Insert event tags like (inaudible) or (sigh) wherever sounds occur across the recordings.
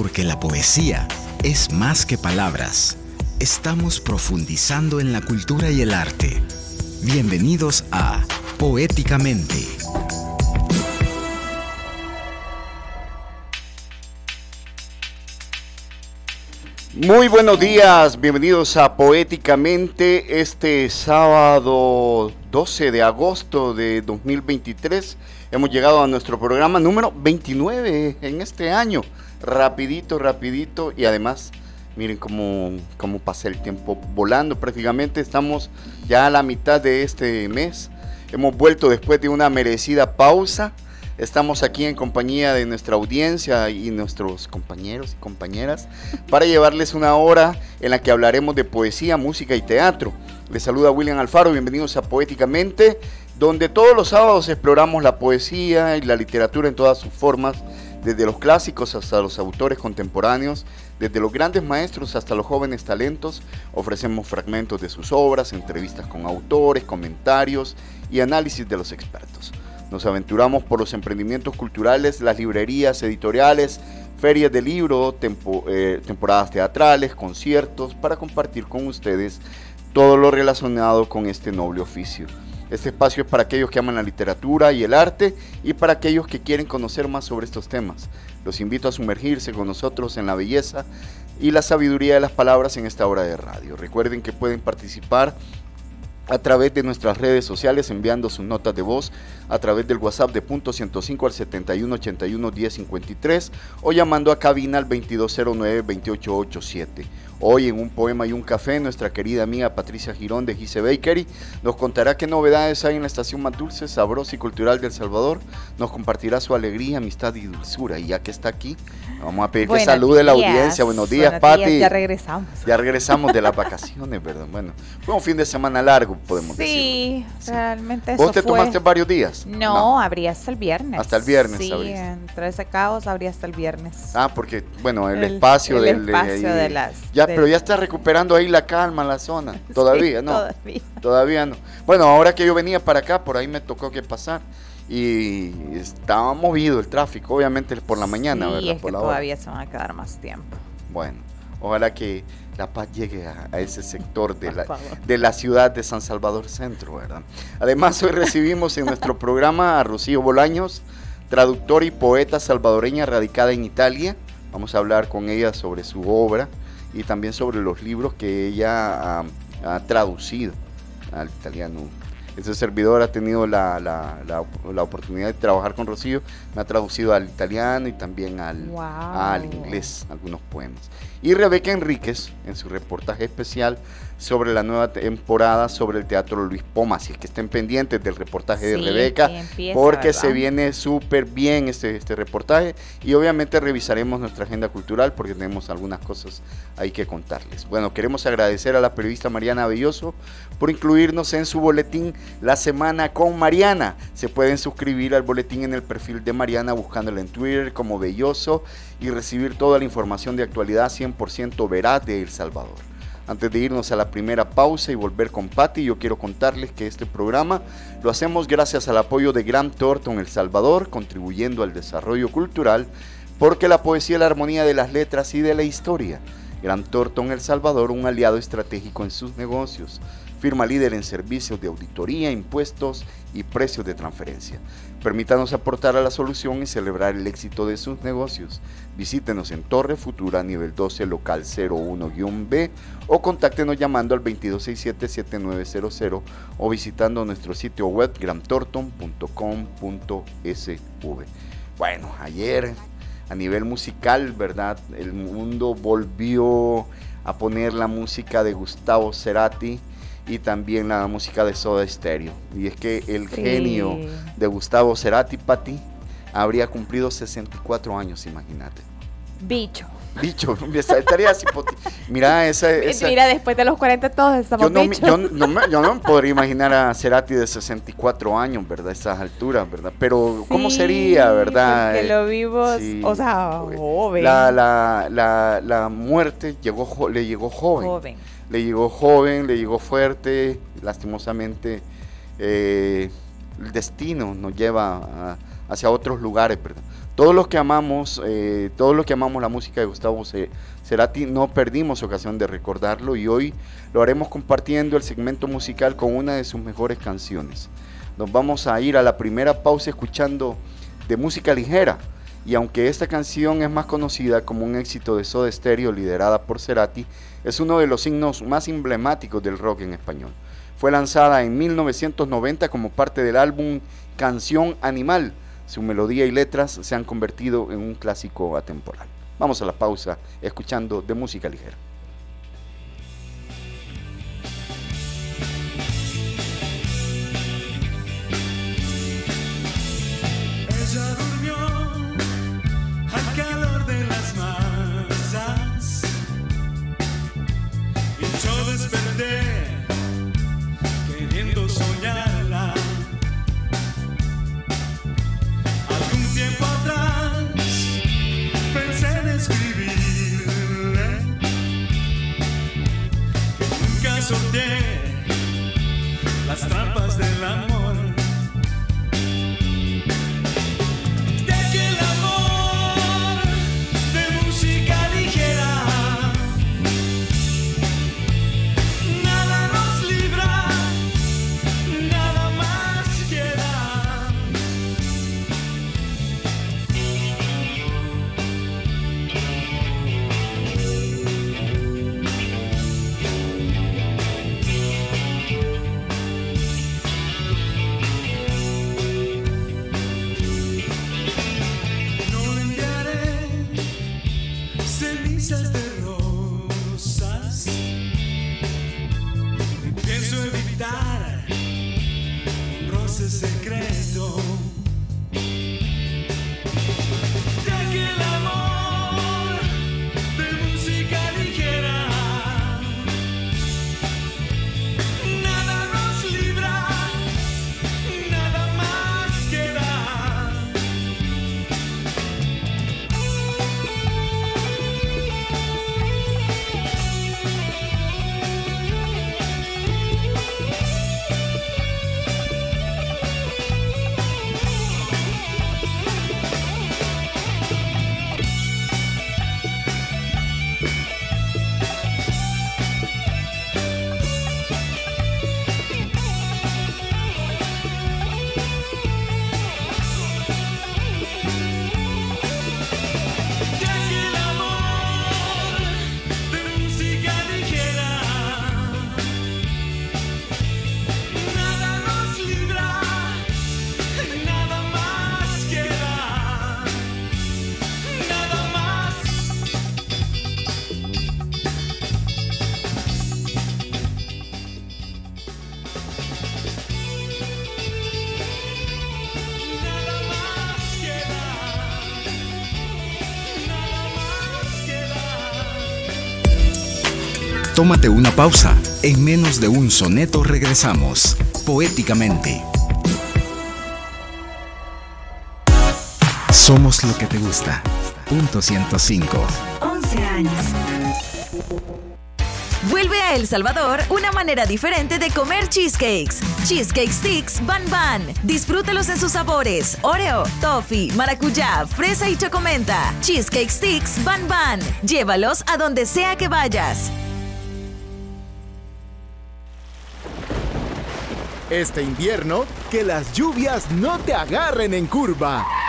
Porque la poesía es más que palabras. Estamos profundizando en la cultura y el arte. Bienvenidos a Poéticamente. Muy buenos días, bienvenidos a Poéticamente este sábado 12 de agosto de 2023. Hemos llegado a nuestro programa número 29 en este año. Rapidito, rapidito y además miren cómo, cómo pasa el tiempo volando prácticamente. Estamos ya a la mitad de este mes. Hemos vuelto después de una merecida pausa Estamos aquí en compañía de nuestra audiencia y nuestros compañeros y compañeras para llevarles una hora en la que hablaremos de poesía, música y teatro. Les saluda William Alfaro, bienvenidos a Poéticamente, donde todos los sábados exploramos la poesía y la literatura en todas sus formas, desde los clásicos hasta los autores contemporáneos, desde los grandes maestros hasta los jóvenes talentos, ofrecemos fragmentos de sus obras, entrevistas con autores, comentarios y análisis de los expertos. Nos aventuramos por los emprendimientos culturales, las librerías, editoriales, ferias de libro, eh, temporadas teatrales, conciertos, para compartir con ustedes todo lo relacionado con este noble oficio. Este espacio es para aquellos que aman la literatura y el arte y para aquellos que quieren conocer más sobre estos temas. Los invito a sumergirse con nosotros en la belleza y la sabiduría de las palabras en esta hora de radio. Recuerden que pueden participar a través de nuestras redes sociales enviando sus notas de voz a través del WhatsApp de punto 105 al 71 81 10 53 o llamando a cabina al 2209 2887 Hoy en un poema y un café, nuestra querida amiga Patricia Girón de Gise Bakery nos contará qué novedades hay en la estación más dulce, sabrosa y cultural de El Salvador. Nos compartirá su alegría, amistad y dulzura. Y ya que está aquí, vamos a pedir que salude la audiencia. Buenos días, Pati. Ya regresamos. Ya regresamos de las vacaciones, ¿verdad? Bueno, fue un fin de semana largo, podemos decir. Sí, realmente ¿Vos te tomaste varios días? No, habría hasta el viernes. Hasta el viernes, Sí, entre ese caos habría hasta el viernes. Ah, porque, bueno, el, espacio el del... espacio de las pero ya está recuperando ahí la calma la zona. (laughs) Todavía, ¿no? Todavía. Todavía no. Bueno, ahora que yo venía para acá, por ahí me tocó que pasar. Y estaba movido el tráfico, obviamente por la mañana, sí, ¿verdad? Es que todavía se van a quedar más tiempo. Bueno, ojalá que la paz llegue a, ese sector de la, de la ciudad de San Salvador Centro, ¿verdad? Además, hoy recibimos en nuestro programa a Rocío Bolaños, traductora y poeta salvadoreña radicada en Italia. Vamos a hablar con ella sobre su obra y también sobre los libros que ella ha, traducido al italiano. Ese servidor ha tenido la, la, oportunidad de trabajar con Rocío, me ha traducido al italiano y también al, al inglés algunos poemas. Y Rebeca Enríquez, en su reportaje especial, sobre la nueva temporada sobre el Teatro Luis Poma. Así es que estén pendientes del reportaje de Rebeca, porque se viene súper bien este, este reportaje y obviamente revisaremos nuestra agenda cultural porque tenemos algunas cosas ahí que contarles. Bueno, queremos agradecer a la periodista Mariana Belloso por incluirnos en su boletín La Semana con Mariana. Se pueden suscribir al boletín en el perfil de Mariana buscándola en Twitter como Belloso y recibir toda la información de actualidad 100% veraz de El Salvador. Antes de irnos a la primera pausa y volver con Patti, yo quiero contarles que este programa lo hacemos gracias al apoyo de Grant Thornton El Salvador, contribuyendo al desarrollo cultural, porque la poesía es la armonía de las letras y de la historia. Grant Thornton El Salvador, un aliado estratégico en sus negocios firma líder en servicios de auditoría, impuestos y precios de transferencia. Permítanos aportar a la solución y celebrar el éxito de sus negocios. Visítenos en Torre Futura, nivel 12, local 01-B o contáctenos llamando al 2267-7900 o visitando nuestro sitio web grantorton.com.sv. Bueno, ayer a nivel musical, ¿verdad? El mundo volvió a poner la música de Gustavo Cerati y también la música de Soda Stereo. Y es que el genio de Gustavo Cerati Pati habría cumplido 64 años, imagínate. Bicho. Bicho, (laughs) estaría así. Mira, (laughs) esa, Mira, después de los 40 todos estamos yo no, bichos. Yo no, me, yo no podría imaginar a Cerati de 64 años, ¿verdad? A esas alturas, ¿verdad? Pero, ¿cómo sería, verdad? Que lo vivos, o sea, joven. La, la, la, la muerte llegó, le llegó joven. Joven le llegó joven, le llegó fuerte, lastimosamente eh, el destino nos lleva hacia otros lugares, Todos los que amamos, eh, todos los que amamos la música de Gustavo Cerati no perdimos ocasión de recordarlo y hoy lo haremos compartiendo el segmento musical con una de sus mejores canciones. Nos vamos a ir a la primera pausa escuchando de música ligera y aunque esta canción es más conocida como un éxito de Soda Stereo liderada por Cerati, es uno de los signos más emblemáticos del rock en español. Fue lanzada en 1990 como parte del álbum Canción Animal. Su melodía y letras se han convertido en un clásico atemporal. Vamos a la pausa escuchando de música ligera. Tómate una pausa. En menos de un soneto regresamos, poéticamente. Somos lo que te gusta. Punto 105. 11 años. Vuelve a El Salvador una manera diferente de comer cheesecakes. Cheesecake Sticks Ban Ban. Disfrútalos en sus sabores: Oreo, Toffee, maracuyá, fresa y chocomenta. Cheesecake Sticks Ban Ban. Llévalos a donde sea que vayas. Este invierno, que las lluvias no te agarren en curva.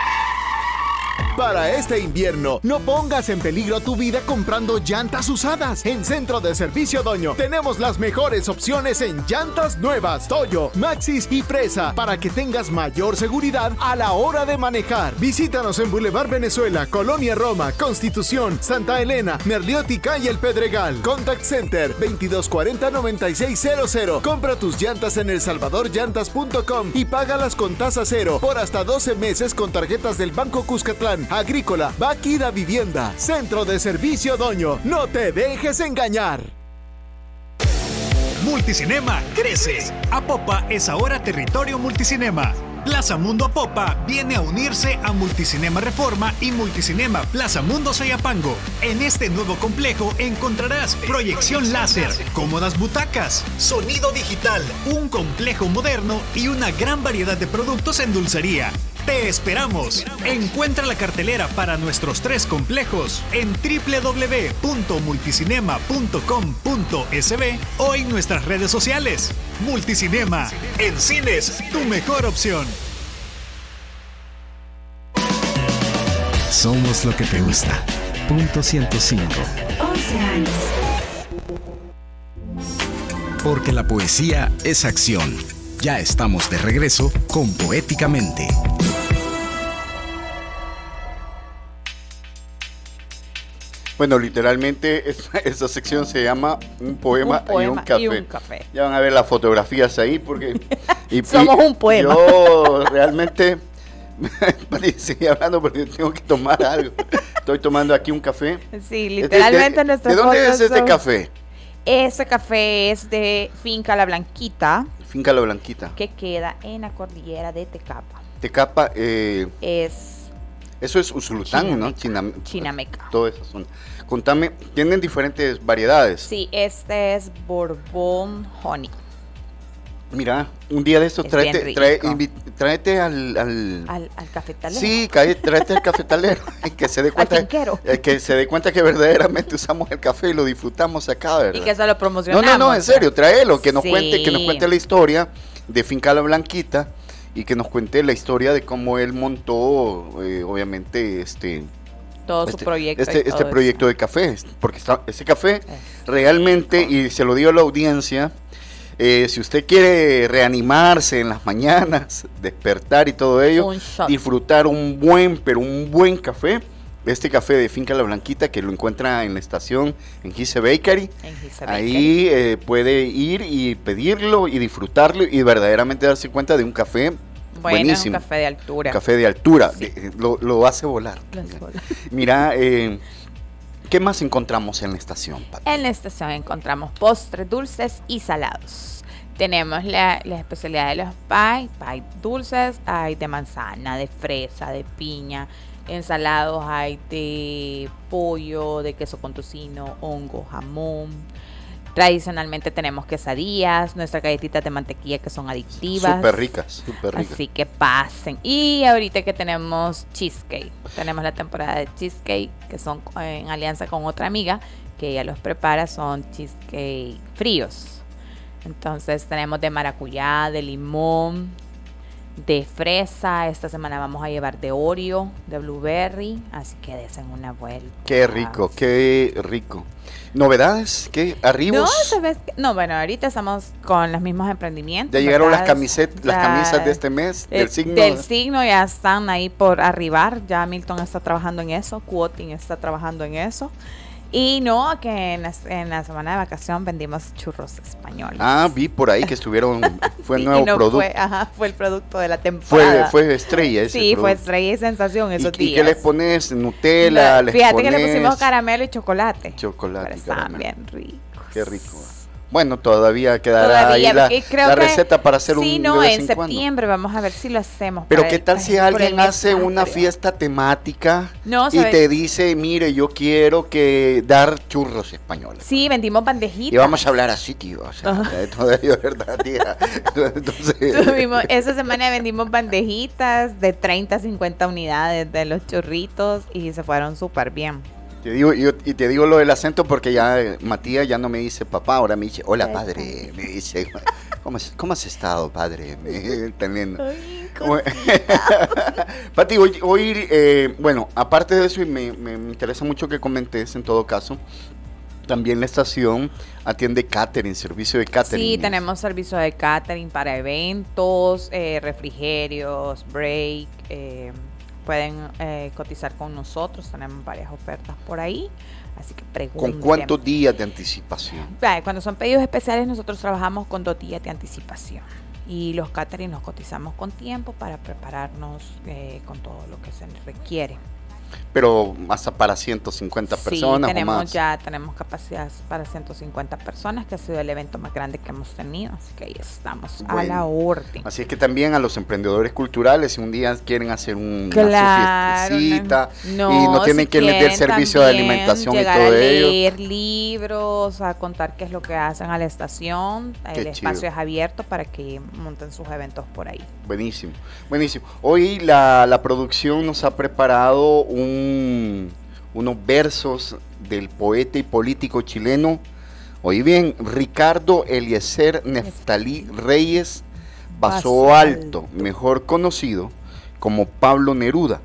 Para este invierno, no pongas en peligro tu vida comprando llantas usadas. En Centro de Servicio Doño tenemos las mejores opciones en llantas nuevas, Toyo, Maxis y Presa para que tengas mayor seguridad a la hora de manejar. Visítanos en Boulevard Venezuela, Colonia Roma, Constitución, Santa Elena, Merliótica y El Pedregal. Contact Center 2240-9600. Compra tus llantas en elsalvadorllantas.com y págalas con tasa cero por hasta 12 meses con tarjetas del Banco Cuscatlán Agrícola, Vaquida Vivienda, Centro de Servicio Doño. No te dejes engañar. Multicinema crece. Apopa es ahora territorio multicinema. Plaza Mundo Apopa viene a unirse a Multicinema Reforma y Multicinema Plaza Mundo Sayapango. En este nuevo complejo encontrarás proyección láser, cómodas butacas, sonido digital, un complejo moderno y una gran variedad de productos en dulcería. Te esperamos. Encuentra la cartelera para nuestros tres complejos en www.multicinema.com.sb o en nuestras redes sociales. Multicinema, en cines, tu mejor opción. Somos lo que te gusta. Punto 105. 11 años. Porque la poesía es acción. Ya estamos de regreso con Poéticamente. Bueno, literalmente esta, (laughs) sección se llama Un poema, y, un café. Ya van a ver las fotografías ahí porque... (laughs) Somos un poema. Yo realmente... (laughs) sigue hablando porque tengo que tomar algo. Estoy tomando aquí un café. Sí, literalmente ¿De, ¿De dónde es este café? Ese café es de Finca La Blanquita. Finca La Blanquita. Que queda en la cordillera de Tecapa. Tecapa eh, es... Eso es Usulután, ¿no? Chinameca. Toda esa zona. Contame, tienen diferentes variedades. Sí, este es Bourbon Honey. Mira, un día de estos tráete, tráete al, al, al, cafetalero. Sí, tráete al cafetalero, (laughs) que se dé cuenta, que se dé cuenta que verdaderamente usamos el café y lo disfrutamos acá, ¿verdad? Y que se lo promocionamos. No, no, no, en serio, tráelo, que nos cuente, que nos cuente la historia de Finca La Blanquita y que nos cuente la historia de cómo él montó, eh, obviamente, este todo su este, proyecto. Este, este proyecto de café, porque ese café realmente, y se lo digo a la audiencia, eh, si usted quiere reanimarse en las mañanas, despertar y todo ello, disfrutar un buen, pero un buen café, este café de Finca La Blanquita que lo encuentra en la estación en Gise Bakery. Ahí eh, puede ir y pedirlo y disfrutarlo y verdaderamente darse cuenta de un café bueno, un café de altura. Café de altura, lo, hace volar. Mira, eh, ¿qué más encontramos en la estación? En la estación encontramos postres dulces y salados. Tenemos la, especialidad de los pie, pie dulces, hay de manzana, de fresa, de piña, ensalados hay de pollo, de queso con tocino, hongo, jamón Tradicionalmente tenemos quesadillas, nuestras galletitas de mantequilla que son adictivas. Súper ricas, súper ricas. Así que pasen. Y ahorita que tenemos cheesecake, tenemos la temporada de cheesecake, que son en alianza con otra amiga, que ella los prepara, son cheesecake fríos. Entonces tenemos de maracuyá, de limón, de fresa. Esta semana vamos a llevar de Oreo, de blueberry. Así que desen una vuelta. Qué rico, qué rico. ¿Novedades? ¿Qué? ¿Arribos? No, no, bueno, ahorita estamos con los mismos emprendimientos. ¿Ya llegaron las camisetas, las camisas de este mes? del signo. Del signo ya están ahí por arribar. Ya Milton está trabajando en eso. Quoting está trabajando en eso. Y no, que en la, semana de vacación vendimos churros españoles. Ah, vi por ahí que estuvieron, (laughs) fue el nuevo producto. Fue, ajá, fue el producto de la temporada. Fue, fue estrella ese Sí, fue estrella y sensación esos ¿Y, ¿Y qué les pones? ¿Nutella? fíjate que le pusimos caramelo y chocolate. Chocolate. Pero bien ricos. Qué rico. Bueno, todavía quedará ahí la, receta para hacer un Sí, no, en, septiembre vamos a ver si lo hacemos. Pero qué tal si alguien hace una fiesta temática y te dice, mire, yo quiero que dar churros españoles. Sí, vendimos bandejitas. Y vamos a hablar así, tío. O sea, todavía, ¿verdad, tía? (laughs) Entonces, esa semana vendimos bandejitas de 30 a 50 unidades de los churritos y se fueron súper bien. Te digo, y te digo lo del acento porque ya eh, Matías ya no me dice papá, ahora me dice, hola padre, me dice, (laughs) ¿cómo, cómo has estado padre? (laughs) Teniendo. (laughs) Pati, hoy, eh, bueno, aparte de eso, y me, me, interesa mucho que comentes en todo caso, también la estación atiende catering, servicio de catering. Sí, tenemos servicio de catering para eventos, eh, refrigerios, break, eh, pueden eh, cotizar con nosotros, tenemos varias ofertas por ahí, así que pregunten. ¿Con cuántos días de anticipación? Cuando son pedidos especiales nosotros trabajamos con dos días de anticipación y los catering los cotizamos con tiempo para prepararnos eh, con todo lo que se requiere. Pero hasta para 150 personas sí, tenemos o más. ya tenemos capacidad para 150 personas, que ha sido el evento más grande que hemos tenido, así que ahí estamos a Bueno, la orden. Así es que también a los emprendedores culturales, si un día quieren hacer un, Claro, una su fiestecita no, y no tienen si que vender quieren servicio de alimentación y todo a ello. leer libros, a contar qué es lo que hacen a la estación, Qué el espacio chido. es abierto para que monten sus eventos por ahí. Buenísimo, buenísimo. Hoy la, la producción nos ha preparado un, unos versos del poeta y político chileno. Oí bien, Ricardo Eliezer Neftalí Reyes Alto, Alto. mejor conocido como Pablo Neruda,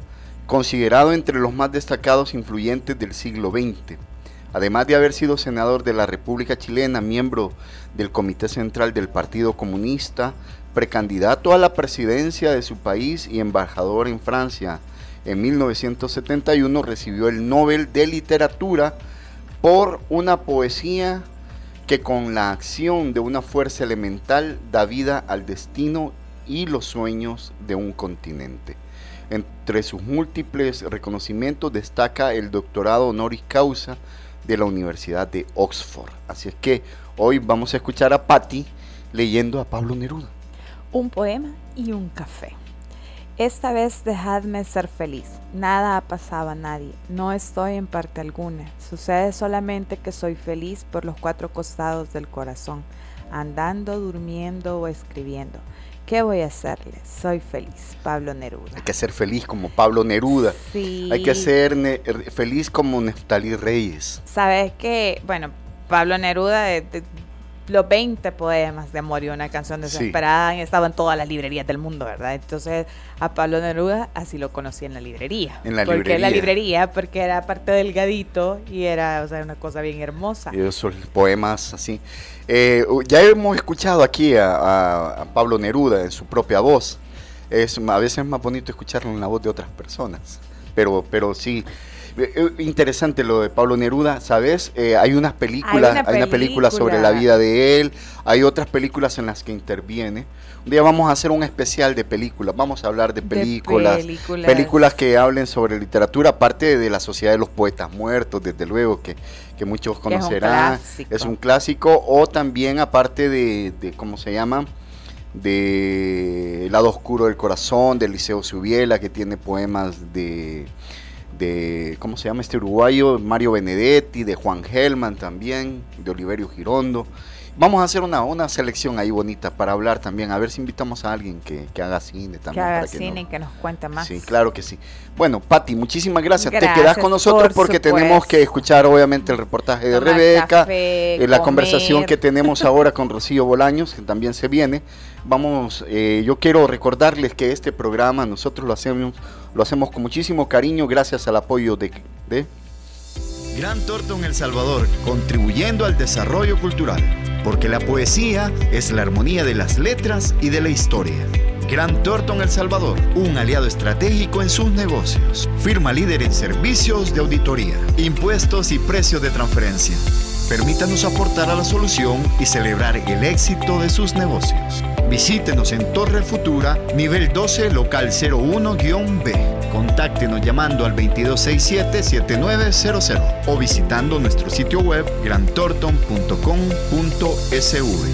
considerado entre los más destacados influyentes del siglo XX. Además de haber sido senador de la República Chilena, miembro del Comité Central del Partido Comunista, precandidato a la presidencia de su país y embajador en Francia, en 1971 recibió el Nobel de Literatura por una poesía que con la acción de una fuerza elemental da vida al destino y los sueños de un continente. Entre sus múltiples reconocimientos destaca el doctorado honoris causa de la Universidad de Oxford. Así es que hoy vamos a escuchar a Patti leyendo a Pablo Neruda. Un poema y un café. Esta vez dejadme ser feliz. Nada ha pasado a nadie. No estoy en parte alguna. Sucede solamente que soy feliz por los cuatro costados del corazón, andando, durmiendo o escribiendo. ¿Qué voy a hacerle? Soy feliz. Pablo Neruda. Hay que ser feliz como Pablo Neruda. Sí. Hay que ser feliz como Neftalí Reyes. Sabes que, bueno, Pablo Neruda, de, de los 20 poemas de amor y una canción Sí. desesperada, han estado en todas las librerías del mundo, ¿verdad? Entonces, a Pablo Neruda así lo conocí en la librería. En la ¿Por qué en la librería. librería? Porque era parte delgadito y era, o sea, una cosa bien hermosa. Y esos poemas así. Eh, ya hemos escuchado aquí a, a- a Pablo Neruda en su propia voz. Es, a veces es más bonito escucharlo en la voz de otras personas. Pero, pero sí. Eh, Interesante lo de Pablo Neruda, ¿sabes? Eh, hay unas películas, hay una una, película sobre la vida de él, hay otras películas en las que interviene. Un día vamos a hacer un especial de películas, vamos a hablar de De películas, películas. que hablen sobre literatura, aparte de la Sociedad de los Poetas Muertos, desde luego, que, que muchos Que es un conocerán. Es un clásico, o también aparte de, de ¿cómo se llama? De El lado oscuro del corazón, de Liceo Subiela, que tiene poemas de, de, ¿cómo se llama este uruguayo? Mario Benedetti, de Juan Gelman también, de Oliverio Girondo. Vamos a hacer una, una selección ahí bonita para hablar también, a ver si invitamos a alguien que, que haga cine que también. haga para que cine no- y que nos cuente más. Sí, claro que sí. Bueno, Patti, muchísimas gracias. Te quedas con nosotros por porque tenemos que escuchar obviamente el reportaje de Tomar Rebeca, café, eh, la comer. conversación que tenemos ahora con (laughs) Rocío Bolaños, que también se viene. Vamos, eh, yo quiero recordarles que este programa nosotros lo hacemos, lo hacemos con muchísimo cariño gracias al apoyo de, de Gran Thornton El Salvador, contribuyendo al desarrollo cultural, porque la poesía es la armonía de las letras y de la historia. Gran Thornton El Salvador, un aliado estratégico en sus negocios. Firma líder en servicios de auditoría, impuestos y precios de transferencia. Permítanos aportar a la solución y celebrar el éxito de sus negocios. Visítenos en Torre Futura, nivel 12, local 01-B. Contáctenos llamando al 2267-7900 o visitando nuestro sitio web grantorton.com.sv.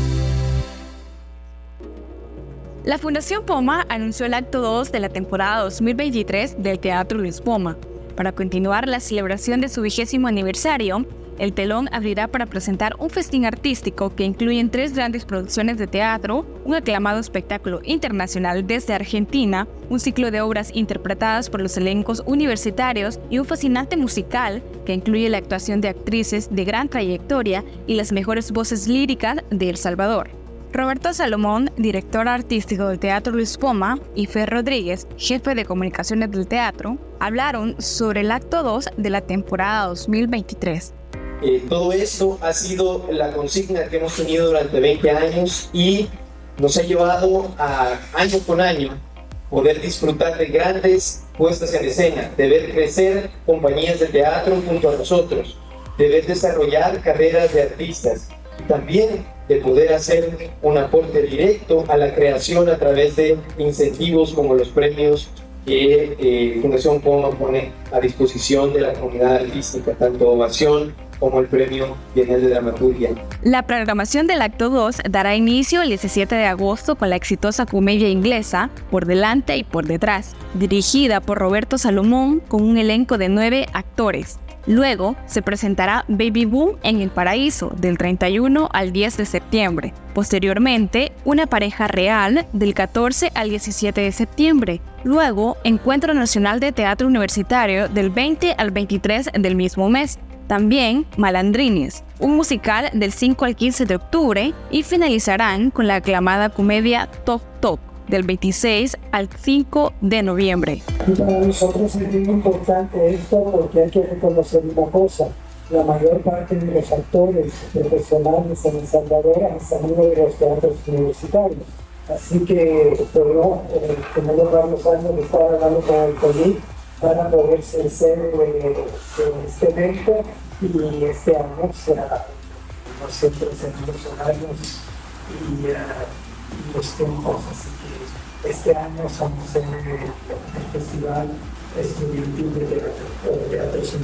La Fundación Poma anunció el acto 2 de la temporada 2023 del Teatro Luis Poma. Para continuar la celebración de su vigésimo aniversario, el telón abrirá para presentar un festín artístico que incluye tres grandes producciones de teatro, un aclamado espectáculo internacional desde Argentina, un ciclo de obras interpretadas por los elencos universitarios y un fascinante musical que incluye la actuación de actrices de gran trayectoria y las mejores voces líricas de El Salvador. Roberto Salomón, director artístico del Teatro Luis Poma, y Fer Rodríguez, jefe de comunicaciones del teatro, hablaron sobre el acto 2 de la temporada 2023. Eh, todo esto ha sido la consigna que hemos tenido durante 20 años y nos ha llevado a año con año poder disfrutar de grandes puestas en escena, de ver crecer compañías de teatro junto a nosotros, de ver desarrollar carreras de artistas y también de poder hacer un aporte directo a la creación a través de incentivos como los premios que eh, Fundación Poma pone a disposición de la comunidad artística, tanto Ovación como el Premio Bienal de Dramaturgia. La programación del acto 2 dará inicio el 17 de agosto con la exitosa comedia inglesa Por delante y por detrás, dirigida por Roberto Salomón con un elenco de nueve actores. Luego se presentará Baby Boom en el Paraíso del 31 al 10 de septiembre. Posteriormente, Una pareja real del 14 al 17 de septiembre. Luego, Encuentro Nacional de Teatro Universitario del 20 al 23 del mismo mes. También Malandrines, un musical del 5 al 15 de octubre y finalizarán con la aclamada comedia Top Top del 26 al 5 de noviembre. para nosotros es muy importante esto porque hay que reconocer una cosa. La mayor parte de los actores profesionales en El Salvador han salido de los teatros universitarios. Así que, bueno, eh, tenemos varios años de estar hablando con el COVID para poder ser sede de, este evento y este año será, no siempre en los y, uh, los tiempos. Así este año somos en el Festival Estudiantil de Teatro, Teatros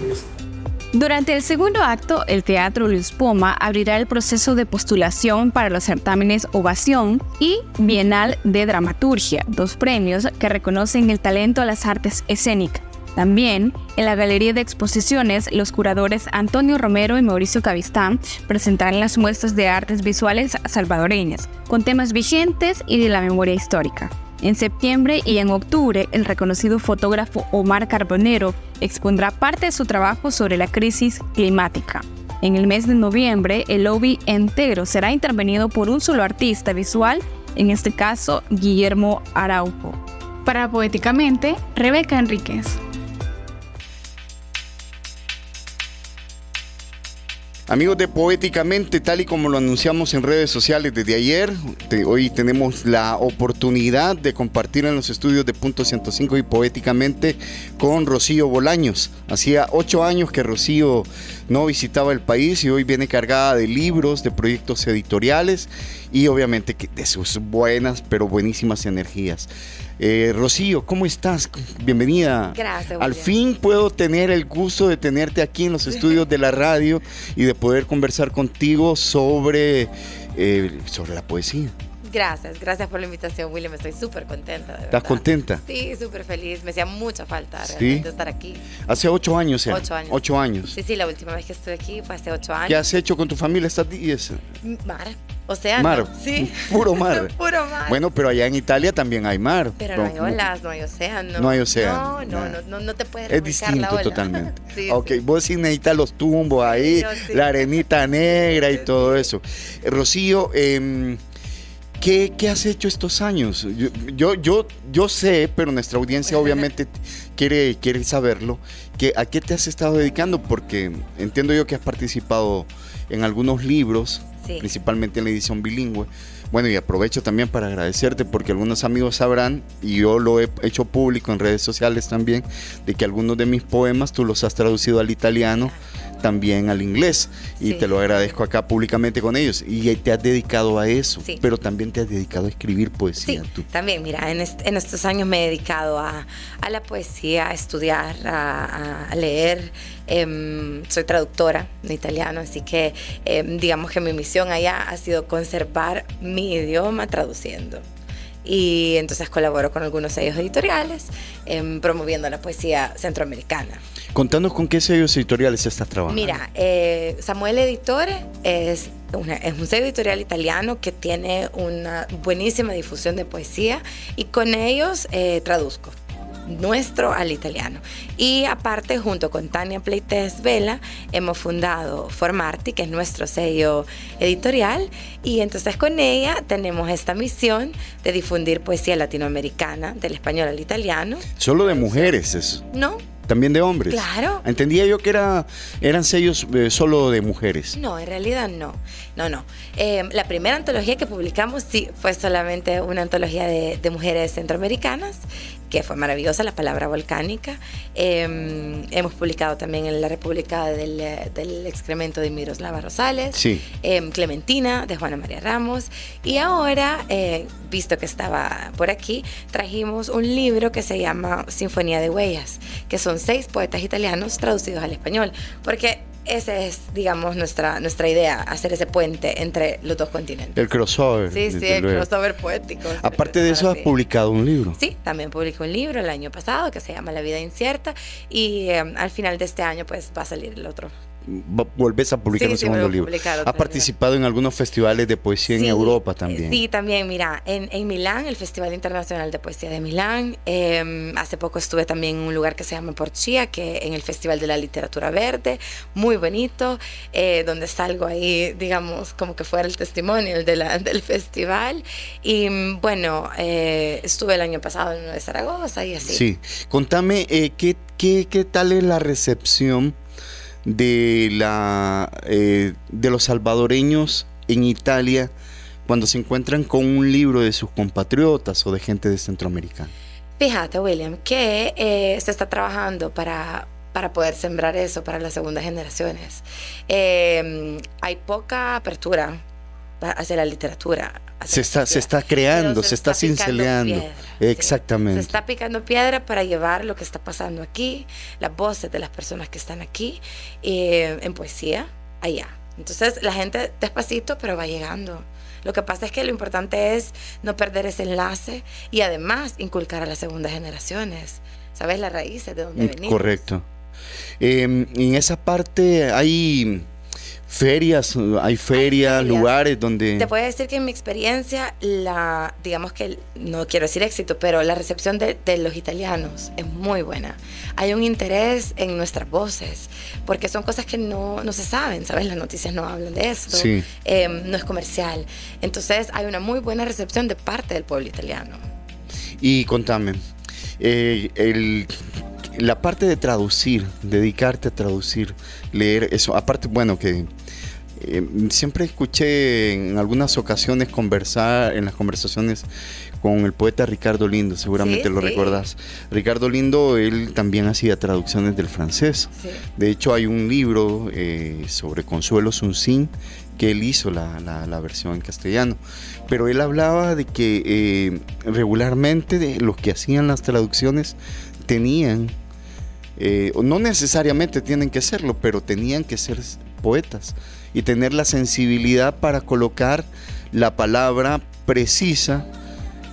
Durante el segundo acto, el Teatro Luis Poma abrirá el proceso de postulación para los certámenes Ovación y Bienal de Dramaturgia, dos premios que reconocen el talento a las artes escénicas. También, en la Galería de Exposiciones, los curadores Antonio Romero y Mauricio Cavistán presentarán las muestras de artes visuales salvadoreñas, con temas vigentes y de la memoria histórica. En septiembre y en octubre, el reconocido fotógrafo Omar Carbonero expondrá parte de su trabajo sobre la crisis climática. En el mes de noviembre, el lobby entero será intervenido por un solo artista visual, en este caso Guillermo Araujo. Para Poéticamente, Rebeca Enríquez. Amigos de Poéticamente, tal y como lo anunciamos en redes sociales desde ayer, hoy tenemos la oportunidad de compartir en los estudios de Punto 105 y Poéticamente con Rocío Bolaños. Hacía ocho años que Rocío no visitaba el país y hoy viene cargada de libros, de proyectos editoriales y obviamente de sus buenas, pero buenísimas energías. Eh, Rocío, ¿cómo estás? Bienvenida. Gracias. Al fin puedo tener el gusto de tenerte aquí en los (laughs) estudios de la radio y de poder conversar contigo sobre, eh, sobre la poesía. Gracias, gracias por la invitación, William. Estoy súper contenta. ¿Estás contenta? Sí, súper feliz. Me hacía mucha falta realmente estar aquí. Hace ocho años, ¿eh? Ocho años. Ocho años. Sí, sí, la última vez que estuve aquí fue hace ocho años. ¿Qué has hecho con tu familia estas días? Mar. Océano. Mar. Sí. Puro mar. (laughs) Puro mar. Bueno, pero allá en Italia también hay mar. Pero no, hay olas, no hay océano. No hay océano. No, no, no, no, te puedes Es distinto la ola. (laughs) totalmente. sí, ok, vos sí necesitas los tumbos ahí, sí. la arenita (laughs) negra y todo eso. Eh, Rocío, eh, ¿qué, ¿qué, has hecho estos años? Yo, yo, yo, yo sé, pero nuestra audiencia (laughs) obviamente quiere, quiere saberlo, que ¿a qué te has estado dedicando? Porque entiendo yo que has participado en algunos libros, sí. principalmente en la edición bilingüe. Bueno, y aprovecho también para agradecerte porque algunos amigos sabrán, y yo lo he hecho público en redes sociales también, de que algunos de mis poemas tú los has traducido al italiano, también al inglés, y sí. te lo agradezco acá públicamente con ellos. Y te has dedicado a eso, sí. pero también te has dedicado a escribir poesía. Sí, tú. también, mira, en, est en, estos años me he dedicado a, a la poesía, a estudiar, a, a leer. Eh, soy traductora de italiano, así que eh, digamos que mi misión allá ha sido conservar mi idioma traduciendo. Y entonces colaboro con algunos sellos editoriales eh, promoviendo la poesía centroamericana. Contanos con qué sellos editoriales estás trabajando. Mira, eh, Samuel Editore es, una, es un sello editorial italiano que tiene una buenísima difusión de poesía y con ellos eh, traduzco nuestro al italiano. Y aparte, junto con Tania Pleites Vela, hemos fundado Formarti, que es nuestro sello editorial, y entonces con ella tenemos esta misión de difundir poesía latinoamericana, del español al italiano. Solo de mujeres eso. No, también de hombres. Claro. Entendía yo que era, eran sellos eh, solo de mujeres. No, en realidad no. No, no. Eh, la primera antología que publicamos sí fue solamente una antología de, de mujeres centroamericanas que fue maravillosa, La Palabra Volcánica. Em, hemos publicado también en La República del, del Excremento de Miroslava Rosales, Sí. em, Clementina de Juana María Ramos. Y ahora, eh, visto que estaba por aquí, trajimos un libro que se llama Sinfonía de Huellas, que son seis poetas italianos traducidos al español, porque esa es, digamos, nuestra, nuestra idea, hacer ese puente entre los dos continentes. El crossover. Sí, sí, el luego. crossover poético. Aparte de eso, has publicado un libro. Sí, también publiqué un libro el año pasado que se llama La vida incierta y eh, al final de este año pues va a salir el otro. Volvés a publicar Sí, un sí, segundo libro. Has participado en algunos festivales de poesía en Sí, Europa también. Sí, también, mira, en, en Milán, el Festival Internacional de Poesía de Milán. eh, hace poco estuve también en un lugar que se llama Porchia, que en el Festival de la Literatura Verde, muy bonito, eh, donde salgo ahí, digamos, como que fuera el testimonio de la- (laughs) del festival. Y mm, bueno, eh, estuve el año pasado en uno de Zaragoza y así. Sí. Contame, eh, ¿qué, qué, qué tal es la recepción de, la, eh, de los salvadoreños en Italia cuando se encuentran con un libro de sus compatriotas o de gente de Centroamérica? Fíjate, William, que eh, se está trabajando para, para poder sembrar eso para las segundas generaciones. Eh, hay poca apertura hacia la literatura. hacia Se la está, se está creando, pero se, está, picando cinceleando. piedra, sí. Exactamente. Se está picando piedra para llevar lo que está pasando aquí, las voces de las personas que están aquí, eh, en poesía, allá. Entonces la gente despacito, pero va llegando. Lo que pasa es que lo importante es no perder ese enlace y además inculcar a las segundas generaciones. ¿Sabes las raíces de dónde Mm, venimos? Correcto. Eh, en esa parte hay ferias, hay ferias, lugares donde... Te puedo decir que en mi experiencia, la, digamos que, no quiero decir éxito, pero la recepción de, de los italianos es muy buena. Hay un interés en nuestras voces, porque son cosas que no, no se saben, ¿sabes? Las noticias no hablan de esto, Sí. eh, no es comercial. Entonces hay una muy buena recepción de parte del pueblo italiano. Y contame, eh, el- la parte de traducir, dedicarte a traducir, leer, eso, aparte, bueno, que eh, siempre escuché en algunas ocasiones conversar, en las conversaciones con el poeta Ricardo Lindo, seguramente Sí, lo sí. recordás. Ricardo Lindo, él también hacía traducciones del francés. De hecho, hay un libro eh, sobre Consuelo Sunsin que él hizo la, la- la versión en castellano. Pero él hablaba de que eh, regularmente de los que hacían las traducciones tenían, eh, no necesariamente tienen que serlo, pero tenían que ser poetas y tener la sensibilidad para colocar la palabra precisa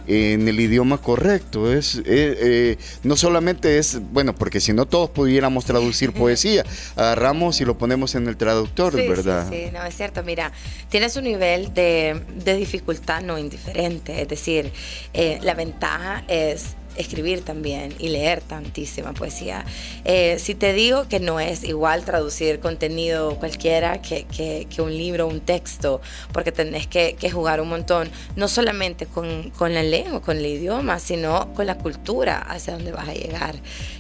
en el idioma correcto. Es, eh, eh, no solamente es, bueno, porque si no todos pudiéramos traducir (laughs) poesía, agarramos y lo ponemos en el traductor, Sí, sí, ¿verdad? Sí, no, es cierto. Mira, tienes un nivel de, de dificultad no indiferente. Es decir, eh, la ventaja es escribir también y leer tantísima poesía. Eh, si te digo que no es igual traducir contenido cualquiera que, que- un libro, un texto, porque tenés que, que jugar un montón, no solamente con, con la lengua, con el idioma, sino con la cultura hacia donde vas a llegar,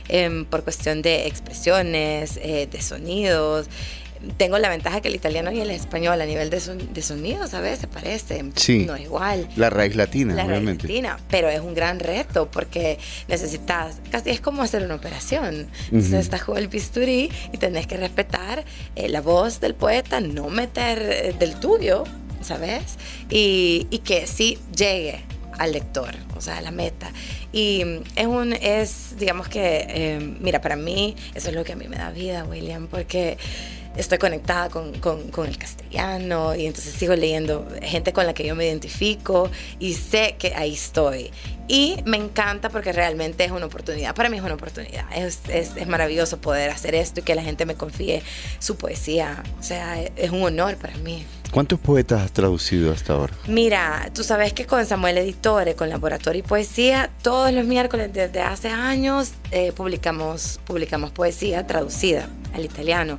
Em, por cuestión de expresiones, eh, de sonidos. Tengo la ventaja que el italiano y el español a nivel de, son- de sonidos a veces se parecen, Sí. no es igual La raíz latina, la obviamente. Argentina, pero es un gran reto porque necesitas, casi es como hacer una operación. Entonces Ujú. estás con el bisturí y tenés que respetar eh, la voz del poeta, no meter eh, del tuyo, ¿sabes? Y, y que sí llegue al lector, o sea, a la meta. Y mm, es un, es, digamos que, eh, mira, para mí eso es lo que a mí me da vida, William, porque estoy conectada con, con- con el castellano y entonces sigo leyendo gente con la que yo me identifico y sé que ahí estoy. Y me encanta porque realmente es una oportunidad, para mí es una oportunidad, es, es, es maravilloso poder hacer esto y que la gente me confíe su poesía, o sea, es, un honor para mí. ¿Cuántos poetas has traducido hasta ahora? Mira, tú sabes que con Samuel Editore, con Laboratorio y Poesía, todos los miércoles desde hace años eh, publicamos, publicamos poesía traducida al italiano.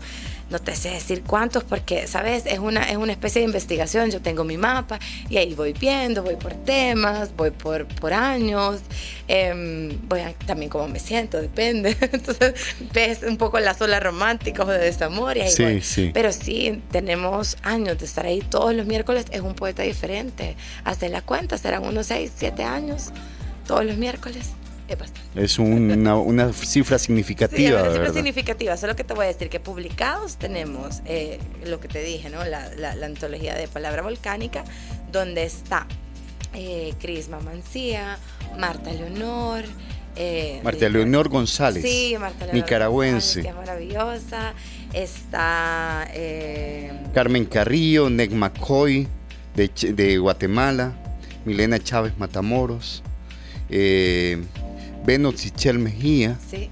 No te sé decir cuántos porque, ¿sabes? Es una, es una especie de investigación. Yo tengo mi mapa y ahí voy viendo, voy por temas, voy por, por años, em, voy a- también cómo me siento, depende. (laughs) Entonces ves un poco las olas románticas o de desamor y ahí Sí, voy. sí. Pero sí, tenemos años de estar ahí todos los miércoles. Es un poeta diferente. Hace la cuenta, serán unos 6, 7 años todos los miércoles. Es una, una cifra significativa, Sí, una cifra ¿verdad? significativa. Solo que te voy a decir que publicados tenemos eh, lo que te dije, ¿no? La, la- la antología de palabra volcánica, donde está eh, Crisma Mancía, Marta Leonor. eh, Marta Leonor González, Sí, Marta Leonor nicaragüense. González, que es maravillosa. Está. eh, Carmen Carrillo, Neg McCoy de, de Guatemala, Milena Chávez Matamoros, eh, Beno Sichel Mejía, sí,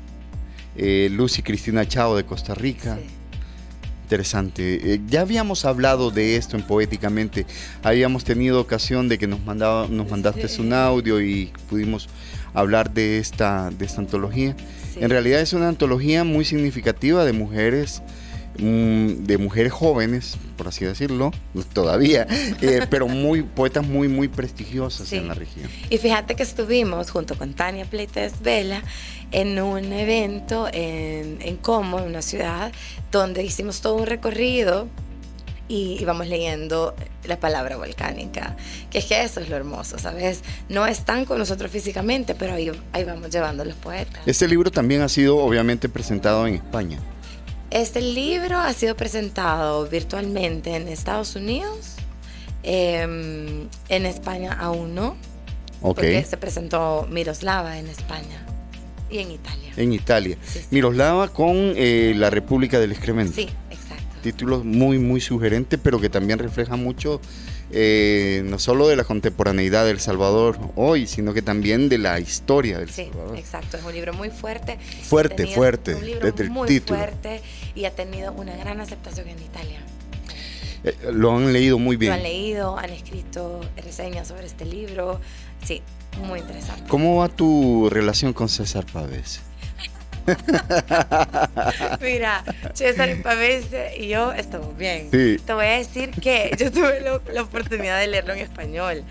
eh, Lucy Cristina Chao de Costa Rica. Interesante. Eh, ya habíamos hablado de esto en Poéticamente. Habíamos tenido ocasión de que nos, mandaba, nos mandaste Sí. un audio y pudimos hablar de esta, de esta antología. En realidad es una antología muy significativa de mujeres, de mujeres jóvenes, por así decirlo, (laughs) todavía, eh, pero muy poetas muy, muy prestigiosas Sí. en la región. Y fíjate que estuvimos junto con Tania Pleites Vela en un evento en, en Como, en una ciudad, donde hicimos todo un recorrido y íbamos leyendo la palabra volcánica. Que es que eso es lo hermoso, ¿sabes? No están con nosotros físicamente, pero ahí, ahí vamos llevando los poetas. Este libro también ha sido obviamente presentado en España. Este libro ha sido presentado virtualmente en Estados Unidos, em, en España aún no, Ok. porque se presentó Miroslava en España y en Italia. En Italia. Miroslava con eh, la República del Excremento. Sí, exacto. Títulos muy, muy sugerentes, pero que también refleja mucho eh, no solo de la contemporaneidad del Salvador hoy, sino que también de la historia del Sí, Salvador. exacto. Es un libro muy fuerte. Fuerte, fuerte, Un libro desde el muy título. fuerte y ha tenido una gran aceptación en Italia. Eh, lo han leído muy bien. Lo han leído, han escrito reseñas sobre este libro. Sí, muy interesante. ¿Cómo va tu relación con César Pavés? (laughs) Mira, César Pavese y yo estamos bien. Sí. Te voy a decir que yo tuve lo- la oportunidad de leerlo en español.